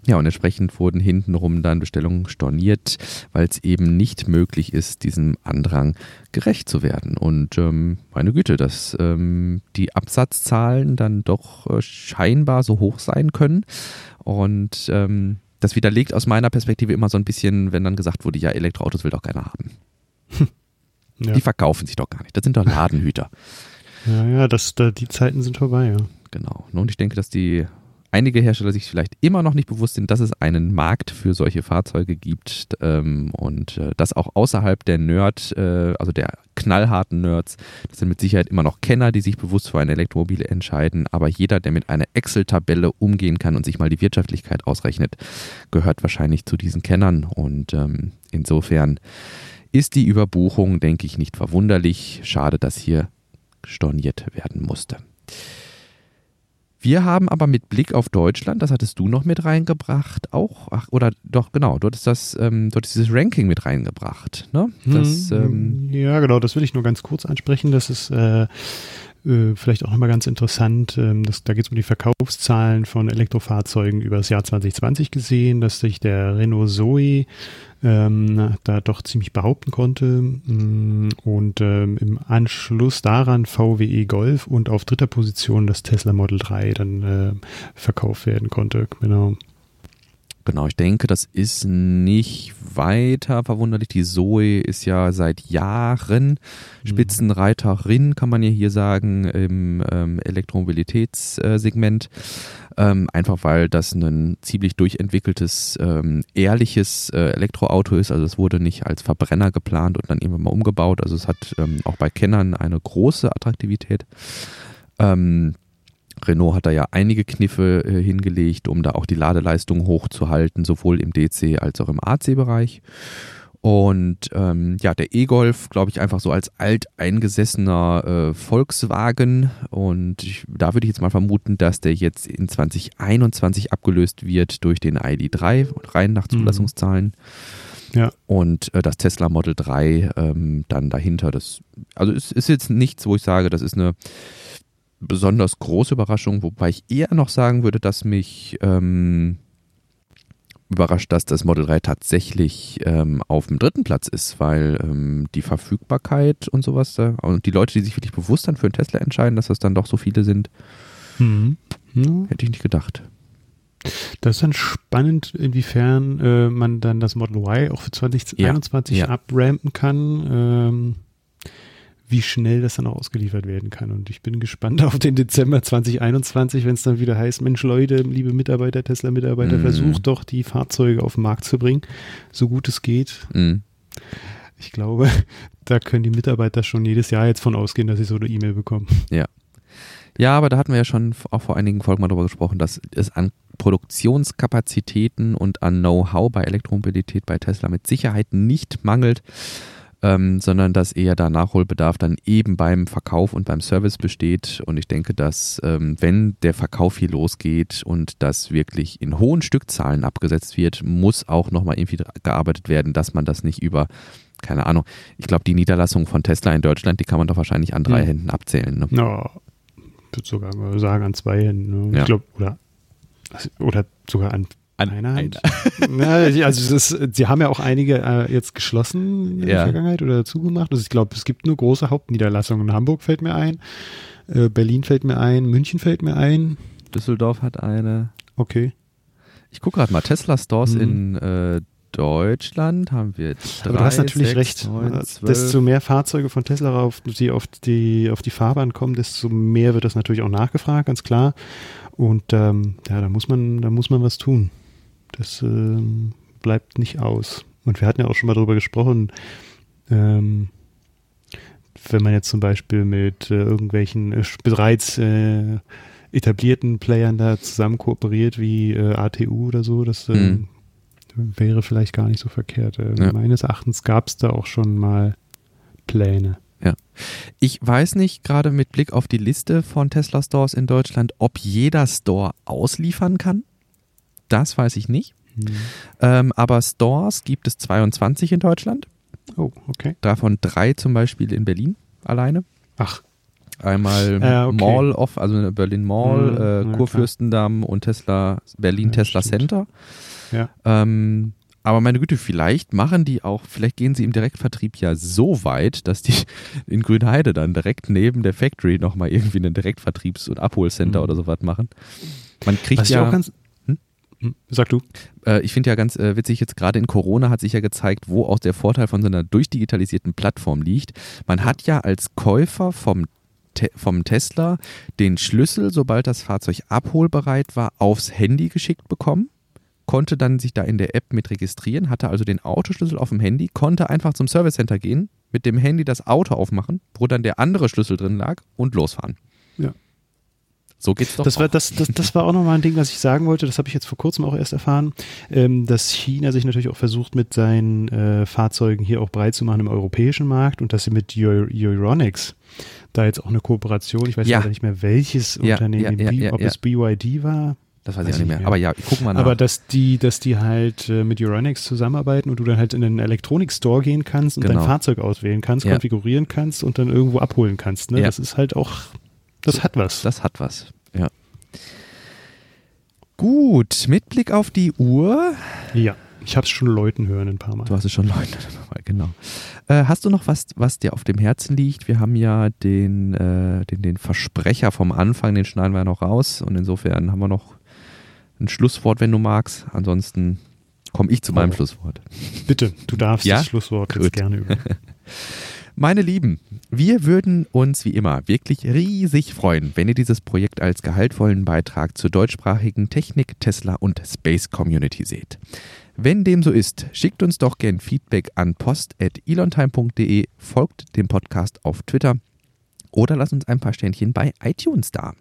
ja, und entsprechend wurden hintenrum dann Bestellungen storniert, weil es eben nicht möglich ist, diesem Andrang gerecht zu werden. Und ähm, meine Güte, dass ähm, die Absatzzahlen dann doch äh, scheinbar so hoch sein können. Und ähm, das widerlegt aus meiner Perspektive immer so ein bisschen, wenn dann gesagt wurde, ja, Elektroautos will doch keiner haben. Ja. Die verkaufen sich doch gar nicht. Das sind doch Ladenhüter. ja, ja, das, da, die Zeiten sind vorbei, ja. Genau. Und ich denke, dass die einige Hersteller sich vielleicht immer noch nicht bewusst sind, dass es einen Markt für solche Fahrzeuge gibt ähm, und äh, das auch außerhalb der Nerd, äh, also der knallharten Nerds, das sind mit Sicherheit immer noch Kenner, die sich bewusst für ein Elektromobil entscheiden, aber jeder, der mit einer Excel-Tabelle umgehen kann und sich mal die Wirtschaftlichkeit ausrechnet, gehört wahrscheinlich zu diesen Kennern und ähm, insofern ist die Überbuchung, denke ich, nicht verwunderlich. Schade, dass hier storniert werden musste. Wir haben aber mit Blick auf Deutschland, das hattest du noch mit reingebracht, auch, ach, oder doch, genau, du hattest das, ähm, du hattest dieses Ranking mit reingebracht, ne? Das, Hm, ähm, ja, genau, das will ich nur ganz kurz ansprechen. Das ist äh, äh, vielleicht auch nochmal ganz interessant. Ähm, das, da geht es um die Verkaufszahlen von Elektrofahrzeugen über das Jahr 2020 gesehen, dass sich der Renault Zoe ähm, da doch ziemlich behaupten konnte. Mm, Und ähm, im Anschluss daran VWE Golf und auf dritter Position das Tesla Model 3 dann äh, verkauft werden konnte. Genau. Genau, ich denke, das ist nicht weiter verwunderlich. Die Zoe ist ja seit Jahren Spitzenreiterin, kann man ja hier sagen, im ähm, Elektromobilitätssegment. Ähm, einfach weil das ein ziemlich durchentwickeltes, ähm, ehrliches äh, Elektroauto ist. Also es wurde nicht als Verbrenner geplant und dann irgendwann mal umgebaut. Also es hat ähm, auch bei Kennern eine große Attraktivität. Ähm, Renault hat da ja einige Kniffe äh, hingelegt, um da auch die Ladeleistung hochzuhalten, sowohl im DC als auch im AC-Bereich. Und ähm, ja, der E-Golf, glaube ich, einfach so als alteingesessener äh, Volkswagen. Und ich, da würde ich jetzt mal vermuten, dass der jetzt in 2021 abgelöst wird durch den ID3, rein nach Zulassungszahlen. Ja. Und äh, das Tesla Model 3 ähm, dann dahinter. Das, also es ist jetzt nichts, wo ich sage, das ist eine besonders große Überraschung, wobei ich eher noch sagen würde, dass mich ähm, überrascht, dass das Model 3 tatsächlich ähm, auf dem dritten Platz ist, weil ähm, die Verfügbarkeit und sowas da, und die Leute, die sich wirklich bewusst dann für einen Tesla entscheiden, dass das dann doch so viele sind, Mhm. Ja. hätte ich nicht gedacht. Das ist dann spannend, inwiefern äh, man dann das Model Y auch für 2021 Ja, ja. abrampen kann, ähm, wie schnell das dann auch ausgeliefert werden kann. Und ich bin gespannt auf den Dezember 2021, wenn es dann wieder heißt, Mensch Leute, liebe Mitarbeiter, Tesla-Mitarbeiter, Mhm. versucht doch die Fahrzeuge auf den Markt zu bringen, so gut es geht. Mhm. Ich glaube, da können die Mitarbeiter schon jedes Jahr jetzt von ausgehen, dass sie so eine E-Mail bekommen. Ja, aber da hatten wir ja schon auch vor einigen Folgen mal drüber gesprochen, dass es an Produktionskapazitäten und an Know-how bei Elektromobilität bei Tesla mit Sicherheit nicht mangelt, ähm, sondern dass eher da Nachholbedarf dann eben beim Verkauf und beim Service besteht. Und ich denke, dass ähm, wenn der Verkauf hier losgeht und das wirklich in hohen Stückzahlen abgesetzt wird, muss auch nochmal irgendwie gearbeitet werden, dass man das nicht über keine Ahnung. Ich glaube, die Niederlassung von Tesla in Deutschland, die kann man doch wahrscheinlich an drei Hm. Händen abzählen. Ne? Ja, ich würde sogar sagen an zwei Händen. Ne? Ja. Ich glaube, oder, oder sogar an, An einer Hand. Na, also das, sie haben ja auch einige äh, jetzt geschlossen in der Ja. Vergangenheit oder zugemacht. Also ich glaube, es gibt nur große Hauptniederlassungen. Hamburg fällt mir ein, äh, Berlin fällt mir ein, München fällt mir ein. Düsseldorf hat eine. Okay. Ich gucke gerade mal, Tesla Stores Mhm. in äh, Deutschland haben wir drei, Aber du hast natürlich sechs, recht. neun, Äh, zwölf. desto mehr Fahrzeuge von Tesla auf die, auf, die, auf die Fahrbahn kommen, desto mehr wird das natürlich auch nachgefragt, ganz klar. Und ähm, ja, da muss man, da muss man was tun. Das ähm, bleibt nicht aus. Und wir hatten ja auch schon mal darüber gesprochen, ähm, wenn man jetzt zum Beispiel mit äh, irgendwelchen äh, bereits äh, etablierten Playern da zusammen kooperiert, wie äh, ATU oder so, das ähm, wäre vielleicht gar nicht so verkehrt. Äh, Ja. Meines Erachtens gab es da auch schon mal Pläne. Ich weiß nicht, gerade mit Blick auf die Liste von Tesla Stores in Deutschland, ob jeder Store ausliefern kann. Das weiß ich nicht. Ähm, aber Stores gibt es 22 in Deutschland. Oh, okay. Davon drei zum Beispiel in Berlin alleine. Ach, Einmal Ah, okay. Mall of, also Berlin Mall, Mhm, äh, ja, klar. Kurfürstendamm und Tesla, Berlin Ja, Tesla stimmt. Center. Ja. Ähm, aber meine Güte, vielleicht machen die auch, vielleicht gehen sie im Direktvertrieb ja so weit, dass die in Grünheide dann direkt neben der Factory nochmal irgendwie ein Direktvertriebs- und Abholcenter Mhm. oder sowas machen. Man kriegt was ich ja, auch ganz. Hm? Sag du. äh, ich finde ja ganz äh, witzig, jetzt gerade in Corona hat sich ja gezeigt, wo auch der Vorteil von so einer durchdigitalisierten Plattform liegt. Man hat ja als Käufer vom, Te vom Tesla den Schlüssel, sobald das Fahrzeug abholbereit war, aufs Handy geschickt bekommen, konnte dann sich da in der App mit registrieren, hatte also den Autoschlüssel auf dem Handy, konnte einfach zum Service Center gehen, mit dem Handy das Auto aufmachen, wo dann der andere Schlüssel drin lag und losfahren. Ja. So geht's doch. Das war, auch. das, das, das war auch nochmal ein Ding, was ich sagen wollte. Das habe ich jetzt vor kurzem auch erst erfahren, ähm, dass China sich natürlich auch versucht, mit seinen äh, Fahrzeugen hier auch breit zu machen im europäischen Markt und dass sie mit Eu- Euronics da jetzt auch eine Kooperation, ich weiß Ja. nicht mehr welches Ja, Unternehmen, ja, ja, ob es BYD war, das weiß weiß ich nicht mehr. mehr. Aber ja, guck mal nach. aber dass die, dass die halt äh, mit Euronics zusammenarbeiten und du dann halt in einen Elektronik-Store gehen kannst und Genau. dein Fahrzeug auswählen kannst, konfigurieren kannst und dann irgendwo abholen kannst. Ne? Das ist halt auch, das hat was. Das hat was, ja. Gut, mit Blick auf die Uhr. Ja, ich habe es schon Leuten hören ein paar Mal. Du hast es schon Leute, genau. Äh, hast du noch was, was dir auf dem Herzen liegt? Wir haben ja den, äh, den, den Versprecher vom Anfang, den schneiden wir ja noch raus. Und insofern haben wir noch ein Schlusswort, wenn du magst. Ansonsten komme ich zu meinem Oh. Schlusswort. Bitte, du darfst Ja? das Schlusswort Gut. jetzt gerne über. Meine Lieben, wir würden uns wie immer wirklich riesig freuen, wenn ihr dieses Projekt als gehaltvollen Beitrag zur deutschsprachigen Technik, Tesla und Space Community seht. Wenn dem so ist, schickt uns doch gern Feedback an post.elontime.de, folgt dem Podcast auf Twitter oder lasst uns ein paar Sternchen bei iTunes da.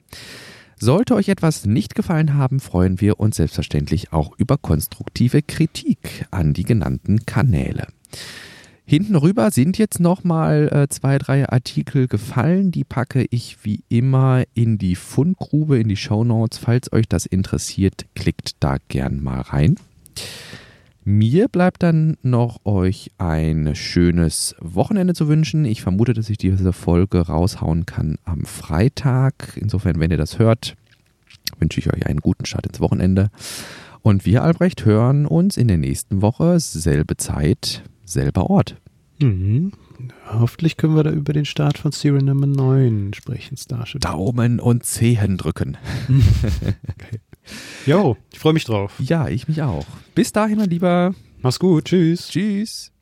Sollte euch etwas nicht gefallen haben, freuen wir uns selbstverständlich auch über konstruktive Kritik an die genannten Kanäle. Hinten rüber sind jetzt nochmal äh, zwei, drei Artikel gefallen. Die packe ich wie immer in die Fundgrube, in die Shownotes. Falls euch das interessiert, klickt da gern mal rein. Mir bleibt dann noch euch ein schönes Wochenende zu wünschen. Ich vermute, dass ich diese Folge raushauen kann am Freitag. Insofern, wenn ihr das hört, wünsche ich euch einen guten Start ins Wochenende. Und wir, Albrecht, hören uns in der nächsten Woche, selbe Zeit, selber Ort. Mhm. Hoffentlich können wir da über den Start von Serial Nummer 9 sprechen, Starship. Daumen und Zehen drücken. okay. Jo, ich freue mich drauf. Ja, ich mich auch. Bis dahin, mein Lieber. Mach's gut. Tschüss. Tschüss.